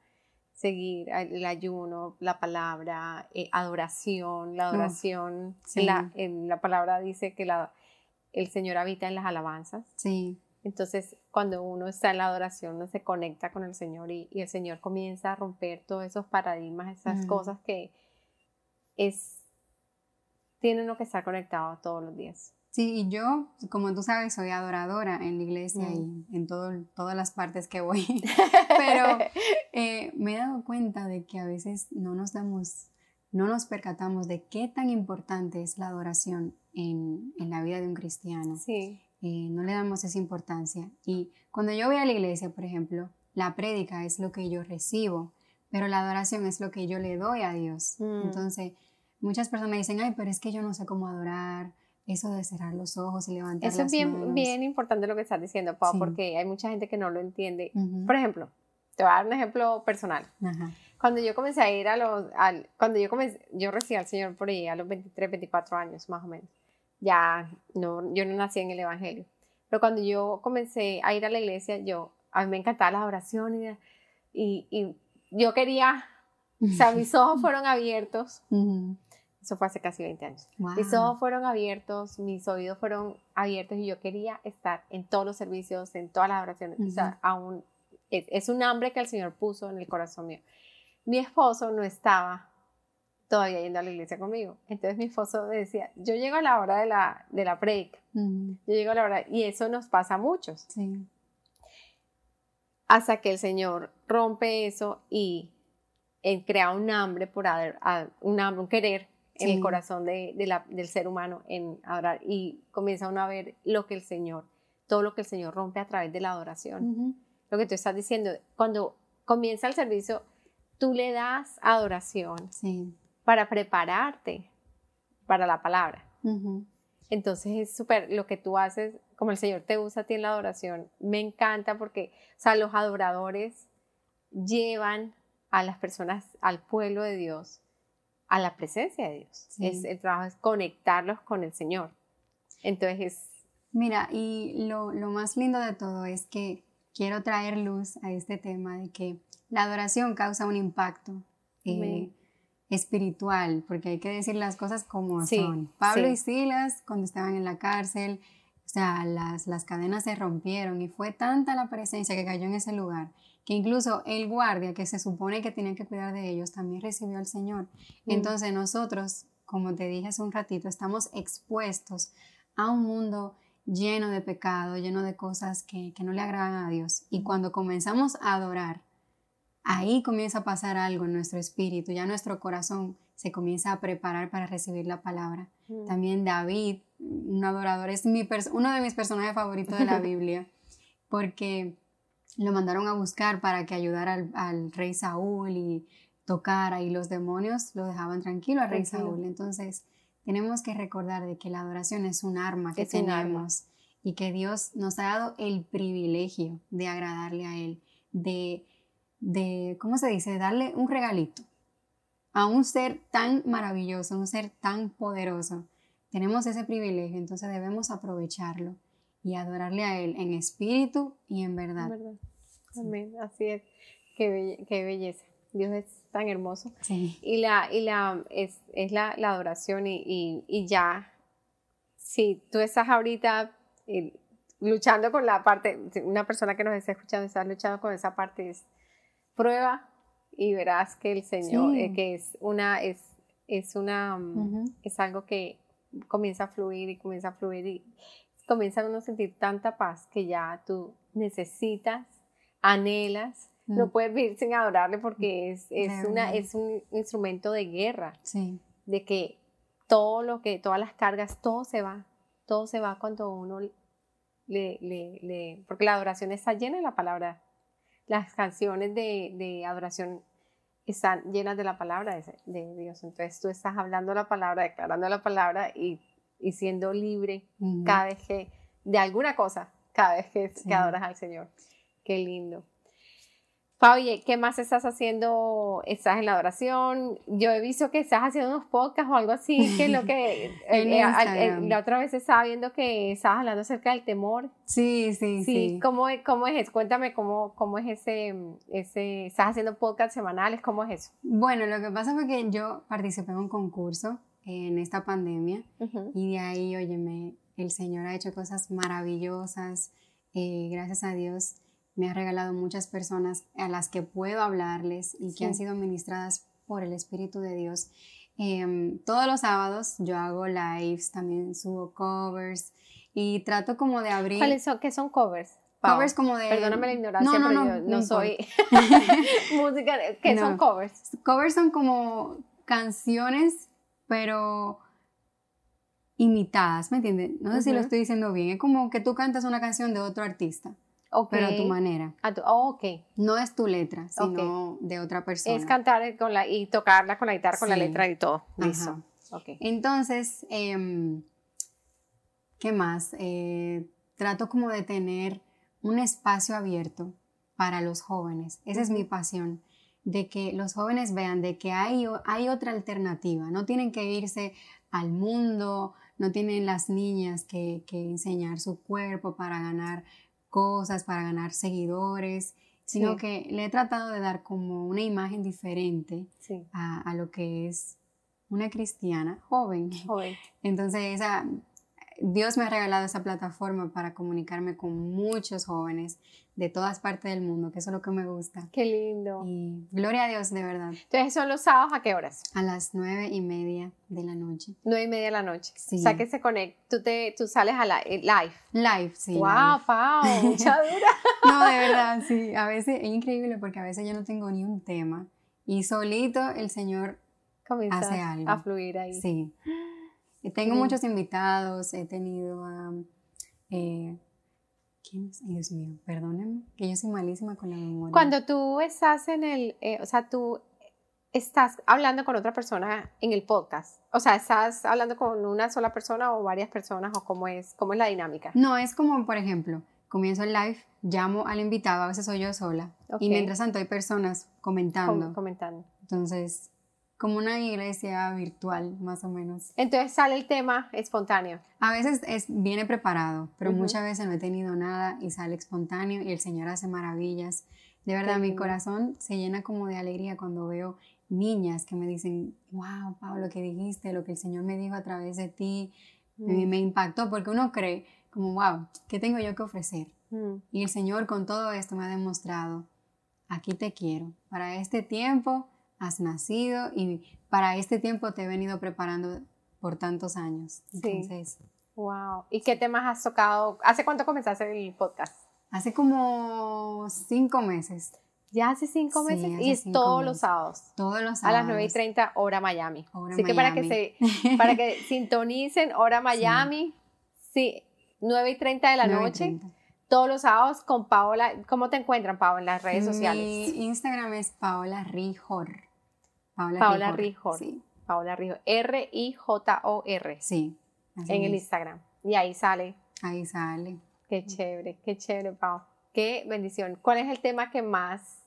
seguir el ayuno, la palabra, eh, adoración, la adoración, la, en la palabra dice que la, el Señor habita en las alabanzas. Sí. Entonces, cuando uno está en la adoración, uno se conecta con el Señor y, el Señor comienza a romper todos esos paradigmas, esas cosas que, es, tiene uno que estar conectado todos los días. Sí, y yo, como tú sabes, soy adoradora en la iglesia y en todo, todas las partes que voy, pero eh, me he dado cuenta de que a veces no nos damos, no nos percatamos de qué tan importante es la adoración en, en la vida de un cristiano. Sí. Eh, no le damos esa importancia. Y cuando yo voy a la iglesia, por ejemplo, la prédica es lo que yo recibo, pero la adoración es lo que yo le doy a Dios. Mm. Entonces, muchas personas dicen, ay, pero es que yo no sé cómo adorar, eso de cerrar los ojos y levantar Eso es bien, bien importante lo que estás diciendo, Pau, porque hay mucha gente que no lo entiende. Por ejemplo, te voy a dar un ejemplo personal. Cuando yo comencé a ir a los, cuando yo comencé, yo recibí al Señor por ahí a los 23, 24 años más o menos. Ya, no, yo no nací en el Evangelio. Pero cuando yo comencé a ir a la iglesia, yo, a mí me encantaba la oración y, y yo quería O sea, mis ojos fueron abiertos. Eso fue hace casi 20 años. Mis ojos fueron abiertos, mis oídos fueron abiertos y yo quería estar en todos los servicios, en todas las oraciones. O sea, aún es, un hambre que el Señor puso en el corazón mío. Mi esposo no estaba todavía yendo a la iglesia conmigo. Entonces mi esposo decía, yo llego a la hora de la, de la predica. Yo llego a la hora, y eso nos pasa a muchos. Sí. Hasta que el Señor rompe eso y crea un hambre por un hambre, un querer en el corazón de, del ser humano en adorar. Y comienza uno a ver lo que el Señor, todo lo que el Señor rompe a través de la adoración. Lo que tú estás diciendo, cuando comienza el servicio, tú le das adoración para prepararte para la palabra. Entonces es súper lo que tú haces, como el Señor te usa a ti en la adoración, me encanta porque, o sea, los adoradores llevan a las personas, al pueblo de Dios, a la presencia de Dios. Es, el trabajo es conectarlos con el Señor. Entonces es... Mira, y lo, más lindo de todo es que quiero traer luz a este tema de que la adoración causa un impacto eh, espiritual, porque hay que decir las cosas como son. Pablo y Silas, cuando estaban en la cárcel, o sea, las, las cadenas se rompieron y fue tanta la presencia que cayó en ese lugar que incluso el guardia que se supone que tiene que cuidar de ellos también recibió al Señor. Mm. Entonces nosotros, como te dije hace un ratito, estamos expuestos a un mundo lleno de pecado, lleno de cosas que, no le agradan a Dios. Y mm. cuando comenzamos a adorar, ahí comienza a pasar algo en nuestro espíritu, ya nuestro corazón se comienza a preparar para recibir la palabra. Mm. También David, un adorador, es mi uno de mis personajes favoritos de la Biblia, porque lo mandaron a buscar para que ayudara al, rey Saúl y tocara y los demonios lo dejaban tranquilo al rey Saúl. Entonces tenemos que recordar de que la adoración es un arma que tenemos y que Dios nos ha dado el privilegio de agradarle a Él, de, de, ¿cómo se dice?, darle un regalito a un ser tan maravilloso, un ser tan poderoso. Tenemos ese privilegio, entonces debemos aprovecharlo y adorarle a Él en espíritu y en verdad. Amén, así es. Qué, belleza. Dios es tan hermoso. Y, la, y la, es, la, adoración y, ya, si tú estás ahorita eh, luchando con la parte, una persona que nos está escuchando está luchando con esa parte, es prueba y verás que el Señor, eh, que es una, es, es una, mm, es algo que comienza a fluir y comienza a fluir y, comienza uno a sentir tanta paz que ya tú necesitas, anhelas, no mm. puedes vivir sin adorarle porque es, es, una, es un instrumento de guerra, sí. de que todo lo que, todas las cargas, todo se va, todo se va cuando uno le, le, le porque la adoración está llena de la palabra, las canciones de, de adoración están llenas de la palabra de, de, Dios, entonces tú estás hablando la palabra, declarando la palabra y y siendo libre cada vez que, de alguna cosa, cada vez que, adoras al Señor. Qué lindo. Fabi, ¿qué más estás haciendo? ¿Estás en la adoración? Yo he visto que estás haciendo unos podcasts o algo así, que lo que eh, eh, la otra vez estaba viendo que estabas hablando acerca del temor. Sí, sí, sí. ¿Cómo, ¿Cómo, es? Cuéntame cómo, cómo es ese, ese, estás haciendo podcasts semanales, ¿cómo es eso? Bueno, lo que pasa fue que yo participé en un concurso en esta pandemia y de ahí, óyeme, el Señor ha hecho cosas maravillosas, eh, gracias a Dios me ha regalado muchas personas a las que puedo hablarles y que han sido ministradas por el Espíritu de Dios. Em, todos los sábados yo hago lives, también subo covers y trato como de abrir... ¿Cuáles son? ¿Qué son covers? Covers como de... Perdóname la ignorancia, no, no, pero no, yo no, soy música. ¿Qué son covers? Covers son como canciones pero imitadas, ¿me entiendes? No sé si lo estoy diciendo bien. Es como que tú cantas una canción de otro artista. pero a tu manera. Oh, ok. No es tu letra, sino de otra persona. Es cantar con la, y tocarla con la guitarra, con la letra y todo. Eso. Okay. Entonces, em, ¿qué más? Eh, trato como de tener un espacio abierto para los jóvenes. Esa es mi pasión de que los jóvenes vean de que hay, hay otra alternativa, no tienen que irse al mundo, no tienen las niñas que, enseñar su cuerpo para ganar cosas, para ganar seguidores. sino que le he tratado de dar como una imagen diferente a, a, lo que es una cristiana joven. joven. Entonces, esa, Dios me ha regalado esa plataforma para comunicarme con muchos jóvenes de todas partes del mundo, que eso es lo que me gusta. Qué lindo. Y gloria a Dios, de verdad. Entonces, ¿son los sábados a qué horas? A las nueve y media de la noche. Nueve y media de la noche. Sí. O sea, que se conecta, tú, te, tú sales a la, eh, live. Live, sí. ¡Wow, Pau! Mucha dura. no, de verdad, sí. A veces es increíble porque a veces yo no tengo ni un tema y solito el Señor hace algo. a fluir ahí. Sí. Tengo muchos invitados, he tenido a... Eh, ¿Quién es? Dios mío, perdónenme, que yo soy malísima con la memoria. Cuando tú estás en el, eh, o sea, tú estás hablando con otra persona en el podcast, o sea, estás hablando con una sola persona o varias personas o cómo es, cómo es la dinámica. No, es como, por ejemplo, comienzo el live, llamo al invitado, a veces soy yo sola, y mientras tanto hay personas comentando. comentando. Entonces, como una iglesia virtual, más o menos. Entonces sale el tema espontáneo. A veces es, viene preparado, pero muchas veces no he tenido nada y sale espontáneo y el Señor hace maravillas. De verdad, mi corazón se llena como de alegría cuando veo niñas que me dicen, wow, Pablo, lo que dijiste, lo que el Señor me dijo a través de ti, me, me, impactó, porque uno cree como, wow, ¿qué tengo yo que ofrecer? Y el Señor con todo esto me ha demostrado, aquí te quiero, para este tiempo has nacido y para este tiempo te he venido preparando por tantos años. Entonces, sí. Wow. ¿Y qué temas has tocado? ¿Hace cuánto comenzaste el podcast? Hace como cinco meses. Ya hace cinco meses y es todos los sábados. Todos los sábados. A las 9 y 30 hora Miami. Así que para que se para que sintonicen hora Miami, sí, 9 y 30 de la noche todos los sábados con Paola. ¿Cómo te encuentran, Paola, en las redes sociales? Mi Instagram es Paola Rijor. Paola, Rijor. Sí. Paola Rijor. R-I-J-O-R. Sí. En el Instagram. Y ahí sale. Ahí sale. Qué chévere, qué chévere, Pau. Qué bendición. ¿Cuál es el tema que más,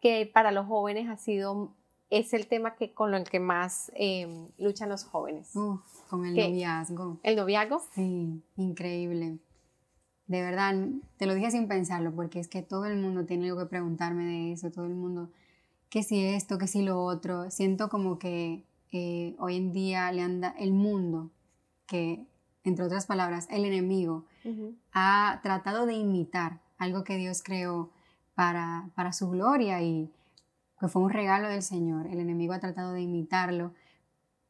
que para los jóvenes ha sido, es el tema que con el que más em, luchan los jóvenes? Uf, con el noviazgo. ¿El noviazgo? Sí, increíble de verdad, te lo dije sin pensarlo, porque es que todo el mundo tiene algo que preguntarme de eso, todo el mundo, que si esto, que si lo otro. Siento como que eh, hoy en día le anda el mundo, que entre otras palabras, el enemigo, ha tratado de imitar algo que Dios creó para, para su gloria y que fue un regalo del Señor. El enemigo ha tratado de imitarlo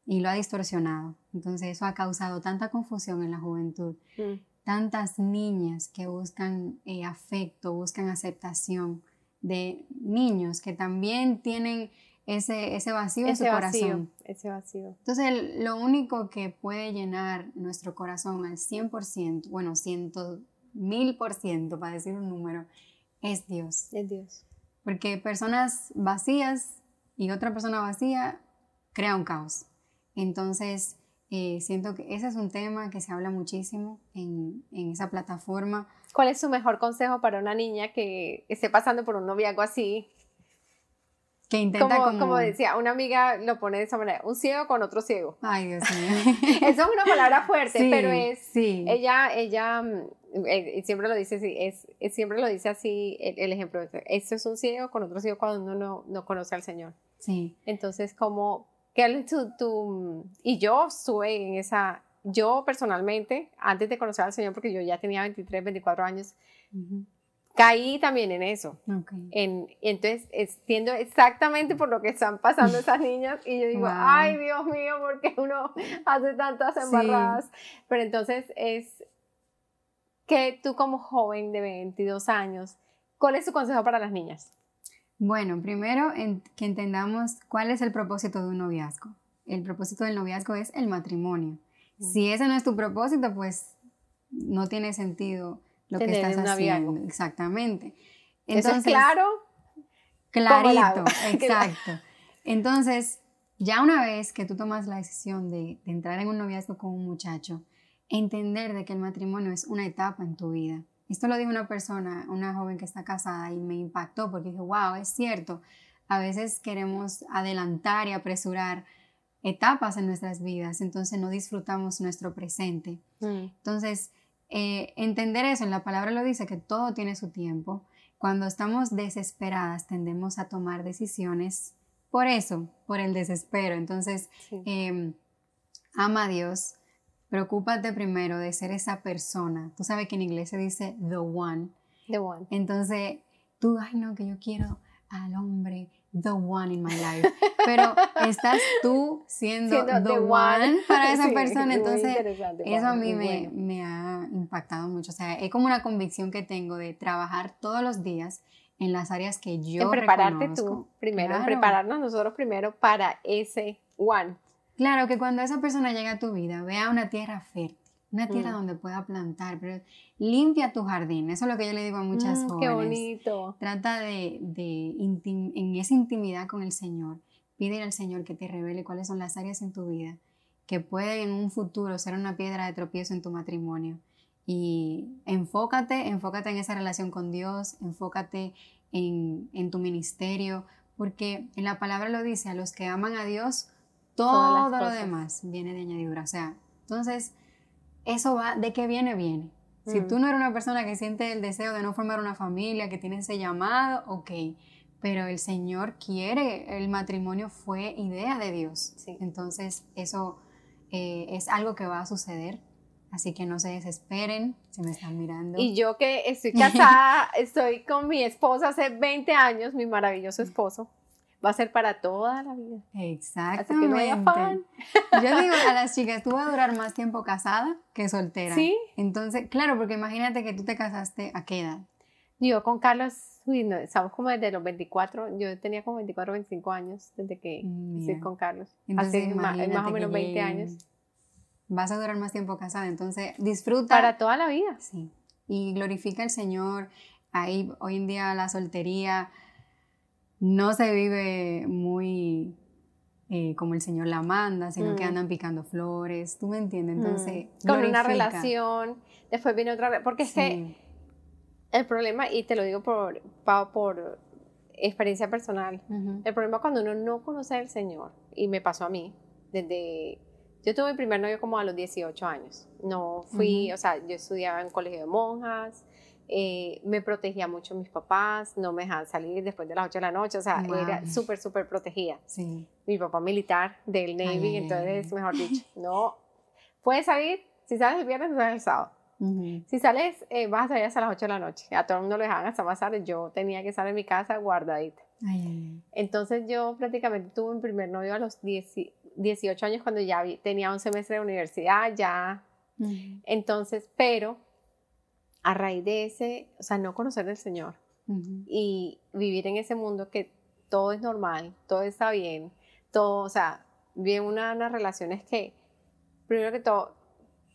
y lo ha distorsionado. Entonces eso ha causado tanta confusión en la juventud. Mm tantas niñas que buscan eh, afecto, buscan aceptación de niños que también tienen ese, ese vacío en su corazón. Ese vacío. Entonces, lo único que puede llenar nuestro corazón al 100%, bueno, ciento mil por ciento, para decir un número, es Dios. Es Dios. Porque personas vacías y otra persona vacía crea un caos. Entonces, eh, siento que ese es un tema que se habla muchísimo en, en, esa plataforma. ¿Cuál es su mejor consejo para una niña que esté pasando por un noviazgo así? Que intenta como, como... decía, una amiga lo pone de esa manera, un ciego con otro ciego. Ay, Dios mío. Eso es una palabra fuerte, pero es... Sí. Ella, ella mm, eh, siempre lo dice así, es, siempre lo dice así el, ejemplo. Eso es un ciego con otro ciego cuando uno no, no conoce al Señor. Sí. Entonces, como ¿Qué y yo estuve en esa, yo personalmente, antes de conocer al Señor, porque yo ya tenía 23, 24 años, caí también en eso. En, entonces, entiendo exactamente por lo que están pasando esas niñas y yo digo, ay Dios mío, porque uno hace tantas embarradas. Pero entonces es que tú como joven de 22 años, ¿cuál es tu consejo para las niñas? Bueno, primero que entendamos cuál es el propósito de un noviazgo. El propósito del noviazgo es el matrimonio. Mm. Si ese no es tu propósito, pues no tiene sentido lo que estás haciendo. Exactamente. Entonces, ¿Eso es claro? Clarito, exacto. Entonces, ya una vez que tú tomas la decisión de, de entrar en un noviazgo con un muchacho, entender de que el matrimonio es una etapa en tu vida esto lo dijo una persona, una joven que está casada y me impactó porque dije, wow, es cierto, a veces queremos adelantar y apresurar etapas en nuestras vidas, entonces no disfrutamos nuestro presente. Mm. Entonces, eh, entender eso, en la palabra lo dice, que todo tiene su tiempo, cuando estamos desesperadas tendemos a tomar decisiones por eso, por el desespero. Entonces, em, ama a Dios, preocúpate primero de ser esa persona. Tú sabes que en inglés se dice the one. The one. Entonces, tú, ay no, que yo quiero al hombre, the one in my life. Pero estás tú siendo, the, one, para esa persona. Entonces, eso a mí me, me, ha impactado mucho. O sea, es como una convicción que tengo de trabajar todos los días en las áreas que yo En prepararte tú primero, en prepararnos nosotros primero para ese one. Claro, que cuando esa persona llega a tu vida, vea una tierra fértil, una tierra mm. donde pueda plantar, pero limpia tu jardín. Eso es lo que yo le digo a muchas mm, jóvenes. Qué bonito. Trata de, de en esa intimidad con el Señor, pide al Señor que te revele cuáles son las áreas en tu vida que pueden en un futuro ser una piedra de tropiezo en tu matrimonio. Y enfócate, enfócate en esa relación con Dios, enfócate en, en tu ministerio, porque en la palabra lo dice, a los que aman a Dios, todo lo demás viene de añadidura. O sea, entonces, eso va, ¿de qué viene? Viene. Si mm. tú no eres una persona que siente el deseo de no formar una familia, que tiene ese llamado, ok. Pero el Señor quiere, el matrimonio fue idea de Dios. Entonces, eso eh, es algo que va a suceder. Así que no se desesperen si me están mirando. Y yo que estoy casada, estoy con mi esposo hace 20 años, mi maravilloso esposo va a ser para toda la vida. Exactamente. Yo digo a las chicas, tú vas a durar más tiempo casada que soltera. Sí. Entonces, claro, porque imagínate que tú te casaste a qué edad. Yo con Carlos, uy, no, estamos como desde los 24, yo tenía como 24, 25 años desde que estoy con Carlos. Hace más, o menos 20 años. Vas a durar más tiempo casada, entonces disfruta. Para toda la vida. Sí. Y glorifica al Señor. Ahí hoy en día la soltería no se vive muy eh, como el Señor la manda, sino que mm. andan picando flores, ¿tú me entiendes? Mm. Entonces, con una relación, después viene otra, porque es que el problema, y te lo digo por, por experiencia personal, el problema cuando uno no conoce al Señor, y me pasó a mí, desde, yo tuve mi primer novio como a los 18 años, no fui, o sea, yo estudiaba en colegio de monjas, eh, me protegía mucho mis papás, no me dejaban salir después de las 8 de la noche, o sea, era súper, súper protegida. Sí. Mi papá militar del Navy, entonces, mejor dicho, no, puedes salir, si sales el viernes, no sales el sábado. Si sales, eh, vas a salir hasta las 8 de la noche. A todo el mundo lo dejaban hasta más tarde. Yo tenía que estar en mi casa guardadita. Entonces yo prácticamente tuve mi primer novio a los 18 años cuando ya tenía un semestre de universidad, ya. Entonces, pero a raíz de ese, o sea, no conocer del Señor y vivir en ese mundo que todo es normal, todo está bien, todo, o sea, bien una, unas relaciones que, primero que todo,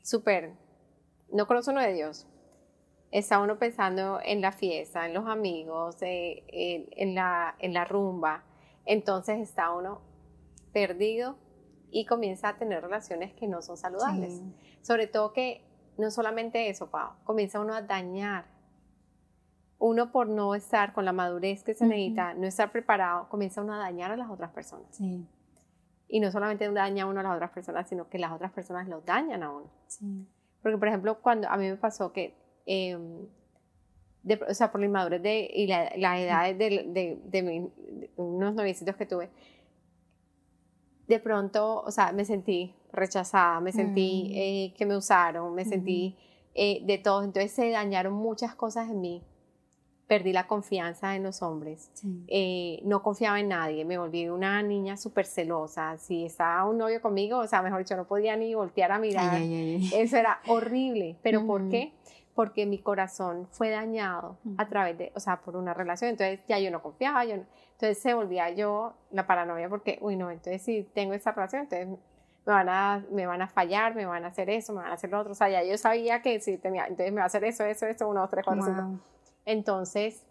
súper, no conoce uno de Dios. Está uno pensando en la fiesta, en los amigos, eh, en, la, en la rumba. Entonces está uno perdido y comienza a tener relaciones que no son saludables. Sobre todo que no solamente eso, Pau, comienza uno a dañar. Uno por no estar con la madurez que se necesita, no estar preparado, comienza uno a dañar a las otras personas. Sí. Y no solamente daña uno a las otras personas, sino que las otras personas lo dañan a uno. Sí. Porque, por ejemplo, cuando a mí me pasó que, em, o sea, por la inmadurez de, y la, la edad de, de, unos novicitos que tuve, de pronto, o sea, me sentí rechazada, me sentí mm. eh, que me usaron, me sentí eh, de todo. Entonces se dañaron muchas cosas en mí. Perdí la confianza en los hombres. Eh, no confiaba en nadie. Me volví una niña súper celosa. Si estaba un novio conmigo, o sea, mejor dicho, no podía ni voltear a mirar. Eso era horrible. ¿Pero por qué? Porque mi corazón fue dañado a través de, o sea, por una relación. Entonces ya yo no confiaba. Yo entonces se volvía yo la paranoia porque, uy, no, entonces si tengo esa relación, entonces me van a, me van a fallar, me van a hacer eso, me van a hacer lo otro. O sea, ya yo sabía que si tenía, entonces me va a hacer eso, eso, eso, uno, dos, tres, cuatro, cinco. Entonces,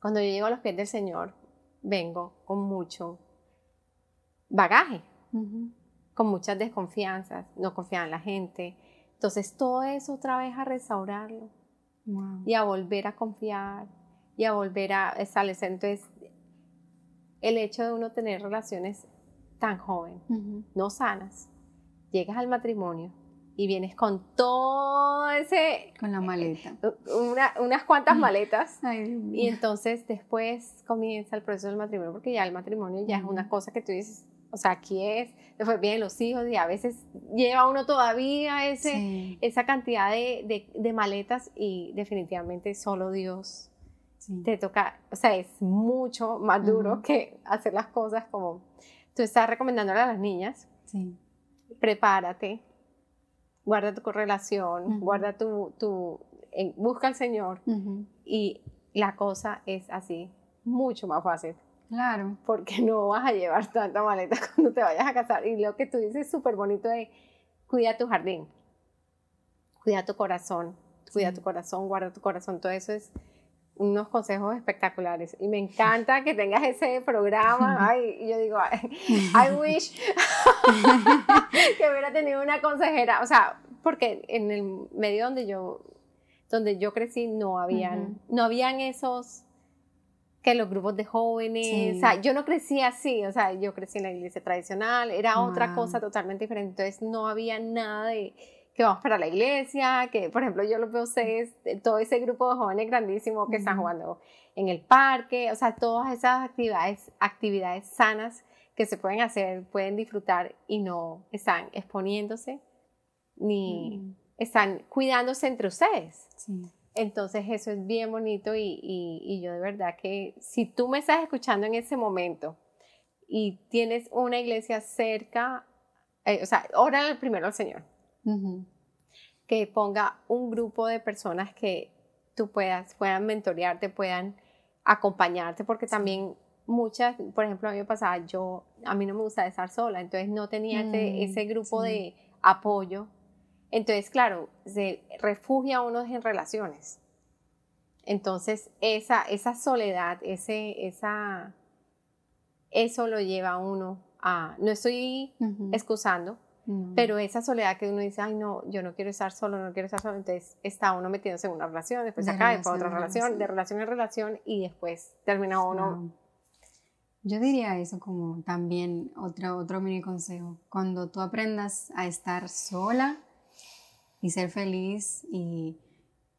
cuando yo llego a los pies del Señor, vengo con mucho bagaje, con muchas desconfianzas, no confiaba en la gente. Entonces, todo eso otra vez a restaurarlo y a volver a confiar y a volver a establecer. Entonces, el hecho de uno tener relaciones tan joven, no sanas, llegas al matrimonio y vienes con todo ese... Con la maleta. unas cuantas maletas. Ay. Y entonces después comienza el proceso del matrimonio, porque ya el matrimonio ya es una cosa que tú dices, o sea, aquí es, después vienen los hijos y a veces lleva uno todavía ese, Sí, esa cantidad de, de- de maletas y definitivamente solo Dios sí. te toca, o sea, es mucho más duro que hacer las cosas como tú estás recomendándole a las niñas, sí. prepárate, guarda tu relación, Ujú. guarda tu, tu eh, busca al Señor y la cosa es así, mucho más fácil, Claro. porque no vas a llevar tanta maleta cuando te vayas a casar. Y lo que tú dices es súper bonito de cuida tu jardín, cuida tu corazón, cuida Sí. tu corazón, guarda tu corazón, todo eso es unos consejos espectaculares y me encanta que tengas ese programa. Ay, y yo digo, I wish que hubiera tenido una consejera, o sea, porque en el medio donde yo donde yo crecí no habían no habían esos que los grupos de jóvenes, Sí. o sea, yo no crecí así, o sea, yo crecí en la iglesia tradicional, era otra cosa totalmente diferente, entonces no había nada de que vamos para la iglesia, que por ejemplo yo lo veo ustedes, de todo ese grupo de jóvenes grandísimo que están jugando en el parque, o sea, todas esas actividades, actividades sanas que se pueden hacer, pueden disfrutar y no están exponiéndose ni Mm, están cuidándose entre ustedes. Sí. Entonces eso es bien bonito y, y- y yo de verdad que si tú me estás escuchando en ese momento y tienes una iglesia cerca, eh, o sea, órale primero al Señor, que ponga un grupo de personas que tú puedas, puedan mentorearte, puedan acompañarte, porque también muchas, por ejemplo, a mí me pasaba, yo, a mí no me gusta estar sola, entonces no tenía ese, Mm, ese grupo sí. de apoyo. Entonces, claro, se refugia uno en relaciones. Entonces, esa, esa soledad, ese, esa, eso lo lleva a uno a, no estoy Ujú. excusando, No. pero esa soledad que uno dice, ay, no, yo no quiero estar solo, no quiero estar solo, entonces está uno metiéndose en una relación, después De acá, después otra relación de relación en relación, y después termina uno. Wow. Yo diría eso como también otro, otro mini consejo. Cuando tú aprendas a estar sola y ser feliz y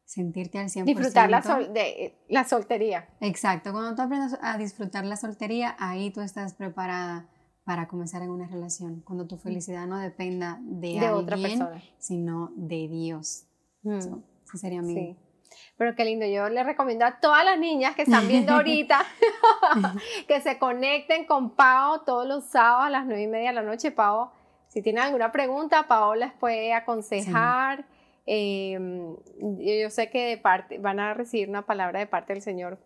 sentirte al 100%. Disfrutar la, sol- de, la soltería. Exacto, cuando tú aprendas a disfrutar la soltería, ahí tú estás preparada para comenzar en una relación. Cuando tu felicidad no dependa de, de alguien, otra persona. sino de Dios. Mm, Eso, ese sería mi... sí. Pero qué lindo, yo le recomiendo a todas las niñas que están viendo ahorita que se conecten con Pau todos los sábados a las nueve y media de la noche. Pau, si tienen alguna pregunta, Pau les puede aconsejar. Eh, yo, sé que de parte, van a recibir una palabra de parte del Señor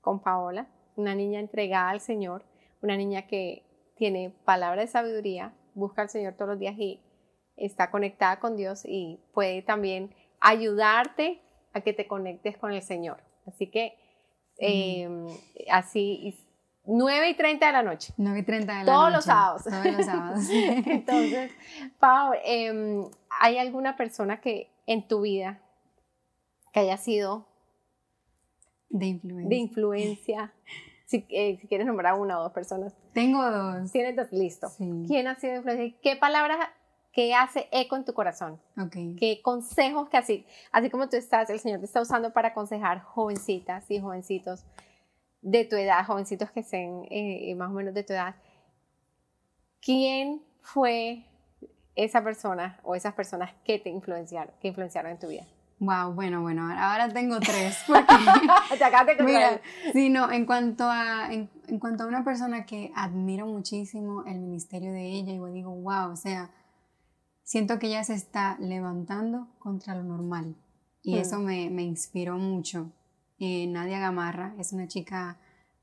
con Paola, una niña entregada al Señor, una niña que tiene palabra de sabiduría, busca al Señor todos los días y está conectada con Dios y puede también ayudarte a que te conectes con el Señor. Así que eh, así, 9 y 30 de la noche. 9 y 30 de la Todos noche. los sábados. Todos los sábados. Entonces, Pau, em, ¿hay alguna persona que en tu vida que haya sido de influencia. de influencia? Si, eh, si quieres nombrar una o dos personas. Tengo dos. Tienes dos, listo. Sí. ¿Quién ha sido de influencia? ¿Qué palabras que hace eco en tu corazón? Ok. ¿Qué consejos que así, así como tú estás, el Señor te está usando para aconsejar jovencitas y jovencitos de tu edad, jovencitos que estén eh, más o menos de tu edad? ¿Quién fue esa persona o esas personas que te influenciaron, que influenciaron en tu vida? Wow, bueno, bueno, ahora- tengo tres. Porque, mira, sí, no, en cuanto, a, en, en cuanto a una persona que admiro muchísimo el ministerio de ella, y yo digo, wow, o sea, siento que ella se está levantando contra lo normal. Y Mm. eso me, me inspiró mucho. Eh, Nadia Gamarra es una chica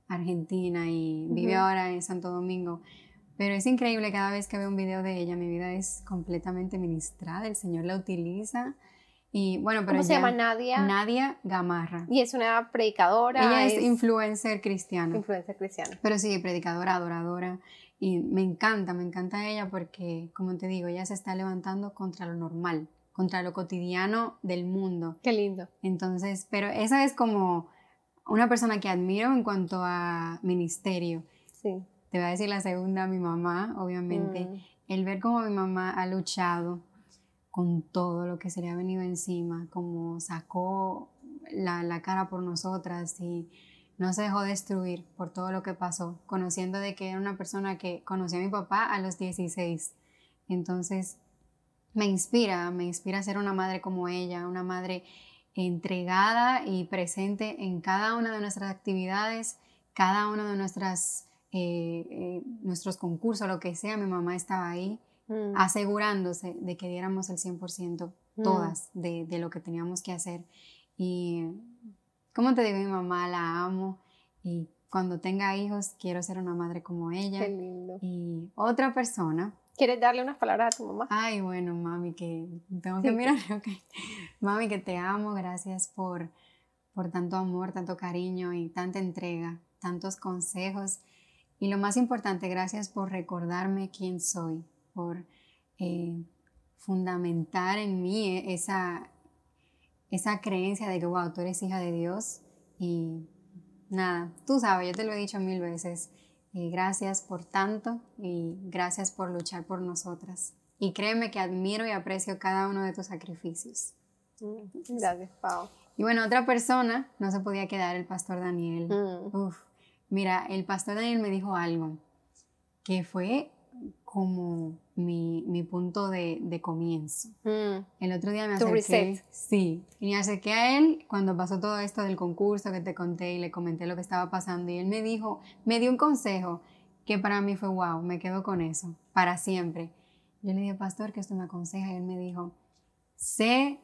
argentina y vive ahora en Santo Domingo. Pero es increíble cada vez que veo un video de ella, mi vida es completamente ministrada, el Señor la utiliza. Y bueno, pero ¿Cómo se ella- llama Nadia? Nadia Gamarra. y es una predicadora. Ella es, influencer cristiana. influencer cristiana. Pero sí, predicadora, adoradora. Y me encanta, me encanta ella porque, como te digo, ella se está levantando contra lo normal, contra lo cotidiano del mundo. Qué lindo. Entonces, pero esa es como una persona que admiro en cuanto a ministerio. Sí. Te voy a decir la segunda, mi mamá, obviamente. Mm. El ver cómo mi mamá ha luchado con todo lo que se le ha venido encima, como sacó la, la cara por nosotras y no se dejó destruir por todo lo que pasó, conociendo de que era una persona que conoció a mi papá a los 16. Entonces, me inspira, me inspira a ser una madre como ella, una madre entregada y presente en cada una de nuestras actividades, cada uno de nuestras, eh, eh, nuestros concursos, lo que sea, mi mamá estaba ahí mm. asegurándose de que diéramos el 100% mm. todas de, de, lo que teníamos que hacer. Y, como te digo, mi mamá la amo y cuando tenga hijos quiero ser una madre como ella. Qué lindo. Y otra persona ¿Quieres darle unas palabras a tu mamá? Ay, bueno, mami, que tengo que mirar. Okay. Mami, que te amo. Gracias por, por tanto amor, tanto cariño y tanta entrega, tantos consejos. Y lo más importante, gracias por recordarme quién soy, por eh, fundamentar en mí esa, esa creencia de que, wow, tú eres hija de Dios. Y nada, tú sabes, yo te lo he dicho mil veces gracias por tanto y gracias por luchar por nosotras. Y créeme que admiro y aprecio cada uno de tus sacrificios. Mm, gracias, Pau. Y bueno, otra persona no se podía quedar, el pastor Daniel. Mm. mira, el pastor Daniel me dijo algo que fue como mi, mi punto de, de comienzo. Mm. El otro día me acerqué. Sí, y me acerqué a él cuando pasó todo esto del concurso que te conté y le comenté lo que estaba pasando. Y él me dijo, me dio un consejo que para mí fue wow, me quedo con eso, para siempre. Yo le dije, pastor, que esto me aconseja. Y él me dijo, sé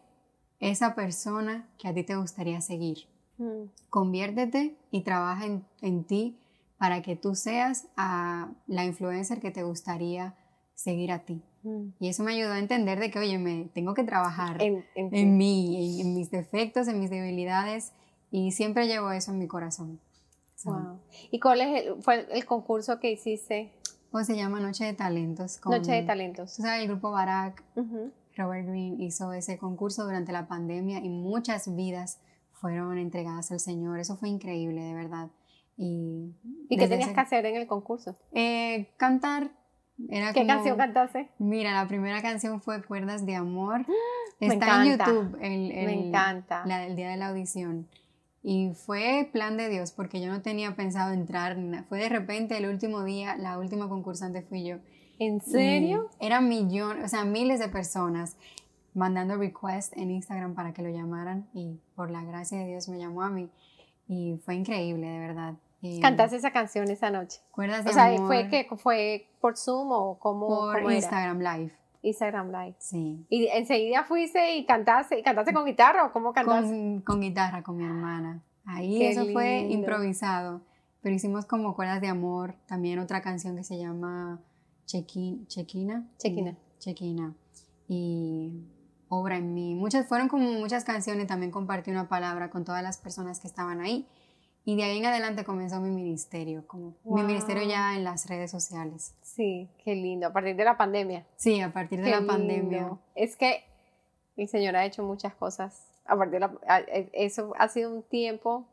esa persona que a ti te gustaría seguir. Mm. Conviértete y trabaja en, en ti para que tú seas a la influencer que te gustaría seguir a ti. Mm. Y eso me ayudó a entender de que, oye, me tengo que trabajar en, mí, en, mis defectos, en mis debilidades, y siempre llevo eso en mi corazón. Wow. ¿Y cuál es el, fue el concurso que hiciste? Pues se llama Noche de Talentos. Noche de Talentos. Tú sabes, el grupo Barack, Robert Green hizo ese concurso durante la pandemia y muchas vidas fueron entregadas al Señor. Eso fue increíble, de verdad. ¿Y, qué tenías que hacer en el concurso? Eh, cantar. ¿Qué canción cantaste? Mira, la primera canción fue Cuerdas de Amor. Está en YouTube. El, Me encanta. La del día de la audición. Y fue plan de Dios porque yo no tenía pensado entrar. Fue de repente el último día, la última concursante fui yo. ¿En serio? eran millones, o sea, miles de personas mandando requests en Instagram para que lo llamaran y por la gracia de Dios me llamó a mí y fue increíble, de verdad. ¿Cantaste esa canción esa noche? ¿Cuerdas de o sea, ¿fue, que, ¿fue por Zoom o cómo? Por Instagram Live. Instagram Live. Sí. ¿Y enseguida fuiste y cantaste, y cantaste con guitarra o cómo cantaste? Con, guitarra, con mi hermana. Ahí eso fue improvisado. Pero hicimos como Cuerdas de Amor, también otra canción que se llama Chequina. Chequina. Chequina. Y Obra en mí. Muchas, fueron como muchas canciones, también compartí una palabra con todas las personas que estaban ahí. Y de ahí en adelante comenzó mi ministerio, como mi ministerio ya en las redes sociales. Sí, qué lindo. A partir de la pandemia. Sí, a partir de la pandemia. Es que el Señor ha hecho muchas cosas. A partir de la, e, eso ha sido un tiempo.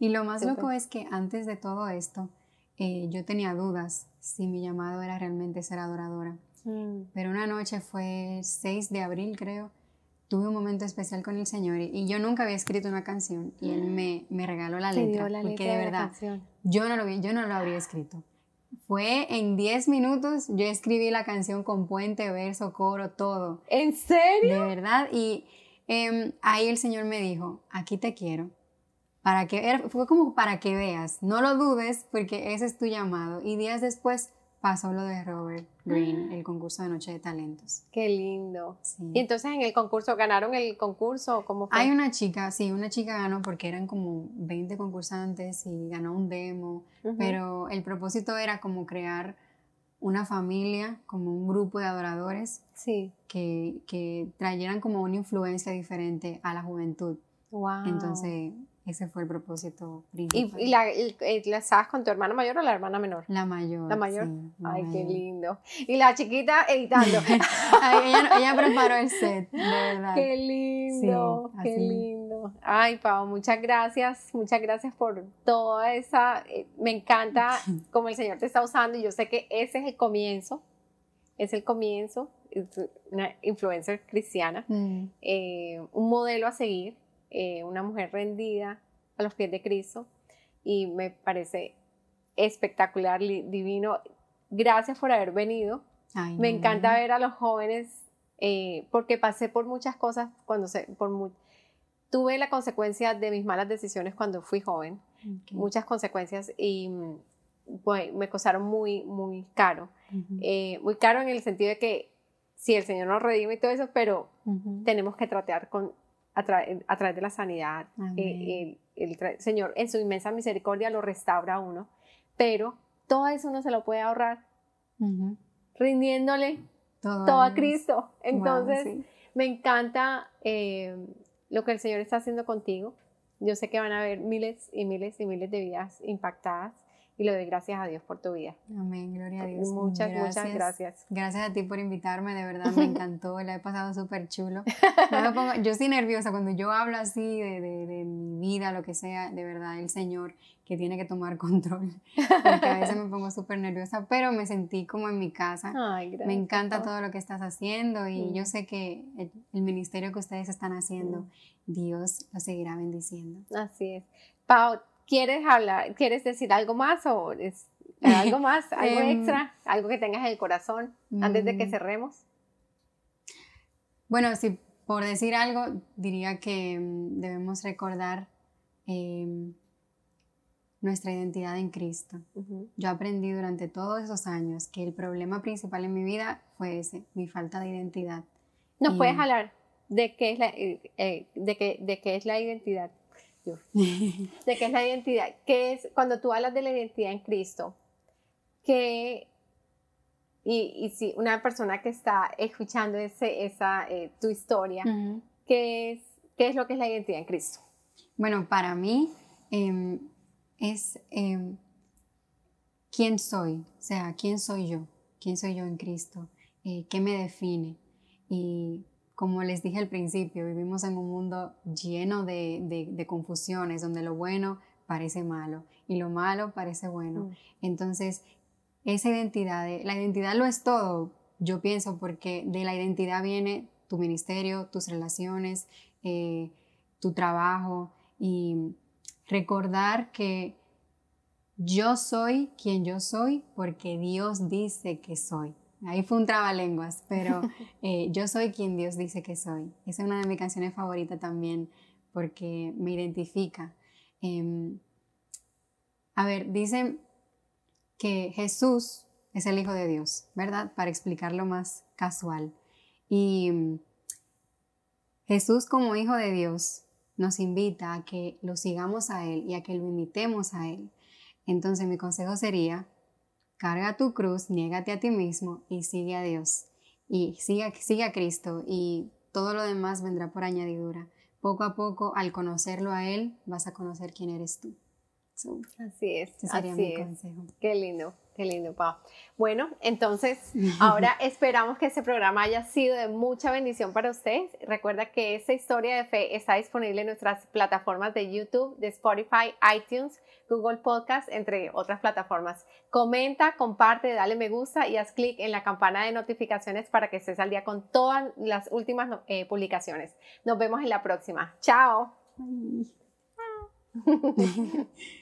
Y lo más loco es que antes de todo esto, eh, yo tenía dudas si mi llamado era realmente ser adoradora. Mm. Pero una noche fue 6 de abril, creo tuve un momento especial con el Señor y, yo nunca había escrito una canción y Él me, me regaló la letra. La porque de verdad, yo, no lo, yo no lo habría escrito. Fue en 10 minutos, yo escribí la canción con puente, verso, coro, todo. ¿En serio? De verdad. Y em, ahí el Señor me dijo, aquí te quiero. Para que, fue como para que veas, no lo dudes porque ese es tu llamado. Y días después pasó lo de Robert Green, el concurso de Noche de Talentos. Qué lindo. Y entonces en el concurso, ¿ganaron el concurso? ¿Cómo fue? Hay una chica, sí, una chica ganó porque eran como 20 concursantes y ganó un demo, pero el propósito era como crear una familia, como un grupo de adoradores sí. que, que trajeran como una influencia diferente a la juventud. Wow. Entonces, ese fue el propósito principal. ¿Y, la, la, estabas con tu hermana mayor o la hermana menor? La mayor. La mayor. Ay, qué lindo. Y la chiquita editando. ella, ella, preparó el set, de verdad. Qué lindo, qué lindo. Ay, Pau, muchas gracias. Muchas gracias por toda esa. Eh, me encanta cómo el Señor te está usando y yo sé que ese es el comienzo. Es el comienzo una influencer cristiana, mm. eh, un modelo a seguir, eh, una mujer rendida a los pies de Cristo y me parece espectacular, divino. Gracias por haber venido. me encanta ver a los jóvenes eh, porque pasé por muchas cosas cuando se, por tuve la consecuencia de mis malas decisiones cuando fui joven, muchas consecuencias y pues, me costaron muy, muy caro. Eh, muy caro en el sentido de que sí, el Señor nos redime y todo eso, pero tenemos que tratar con, a, través de la sanidad. Eh, el, Señor en su inmensa misericordia lo restaura a uno, pero todo eso no se lo puede ahorrar rindiéndole todo, a Cristo. Entonces, me encanta eh, lo que el Señor está haciendo contigo. Yo sé que van a haber miles y miles y miles de vidas impactadas y le doy gracias a Dios por tu vida. Amén, gloria a Dios. Muchas, muchas gracias. Gracias a ti por invitarme, de verdad me encantó, la he pasado súper chulo. yo estoy nerviosa cuando yo hablo así de, de, de, mi vida, lo que sea, de verdad, el Señor que tiene que tomar control, porque a veces me pongo súper nerviosa, pero me sentí como en mi casa. Ay, gracias. Me encanta todo lo que estás haciendo y yo sé que el, ministerio que ustedes están haciendo, Dios lo seguirá bendiciendo. Así es. Pau, ¿Quieres hablar, quieres decir algo más o es, algo más, algo em, extra, algo que tengas en el corazón antes de que mm. cerremos? Bueno, si por decir algo, diría que mm, debemos recordar em, nuestra identidad en Cristo. Yo aprendí durante todos esos años que el problema principal en mi vida fue ese, mi falta de identidad. ¿Nos puedes hablar de qué es la, eh, eh, de qué, de qué es la identidad? de qué es la identidad, qué es, cuando tú hablas de la identidad en Cristo, que, y, si una persona que está escuchando ese, esa, eh, tu historia, ¿qué, es, ¿qué es lo que es la identidad en Cristo? Bueno, para mí em, es em, quién soy, o sea, quién soy yo, quién soy yo en Cristo, eh, qué me define. Y como les dije al principio, vivimos en un mundo lleno de, confusiones, donde lo bueno parece malo y lo malo parece bueno. Mm. Entonces, esa identidad, la identidad lo es todo, yo pienso, porque de la identidad viene tu ministerio, tus relaciones, eh, tu trabajo y recordar que yo soy quien yo soy porque Dios dice que soy. Ahí fue un trabalenguas, pero eh, yo soy quien Dios dice que soy. Esa es una de mis canciones favoritas también porque me identifica. Em, a ver, dicen que Jesús es el Hijo de Dios, ¿verdad? Para explicarlo más casual. Y mm, Jesús como Hijo de Dios nos invita a que lo sigamos a Él y a que lo imitemos a Él. Entonces mi consejo sería carga tu cruz, niégate a ti mismo y sigue a Dios. Y sigue, sigue a Cristo y todo lo demás vendrá por añadidura. Poco a poco, al conocerlo a Él, vas a conocer quién eres tú. así es. Ese sería mi consejo. Qué lindo. Qué lindo, Pau. Bueno, entonces ahora esperamos que este programa haya sido de mucha bendición para ustedes. Recuerda que esta historia de fe está disponible en nuestras plataformas de YouTube, de Spotify, iTunes, Google Podcast, entre otras plataformas. Comenta, comparte, dale me gusta y haz clic en la campana de notificaciones para que estés al día con todas las últimas eh, publicaciones. Nos vemos en la próxima. Chao.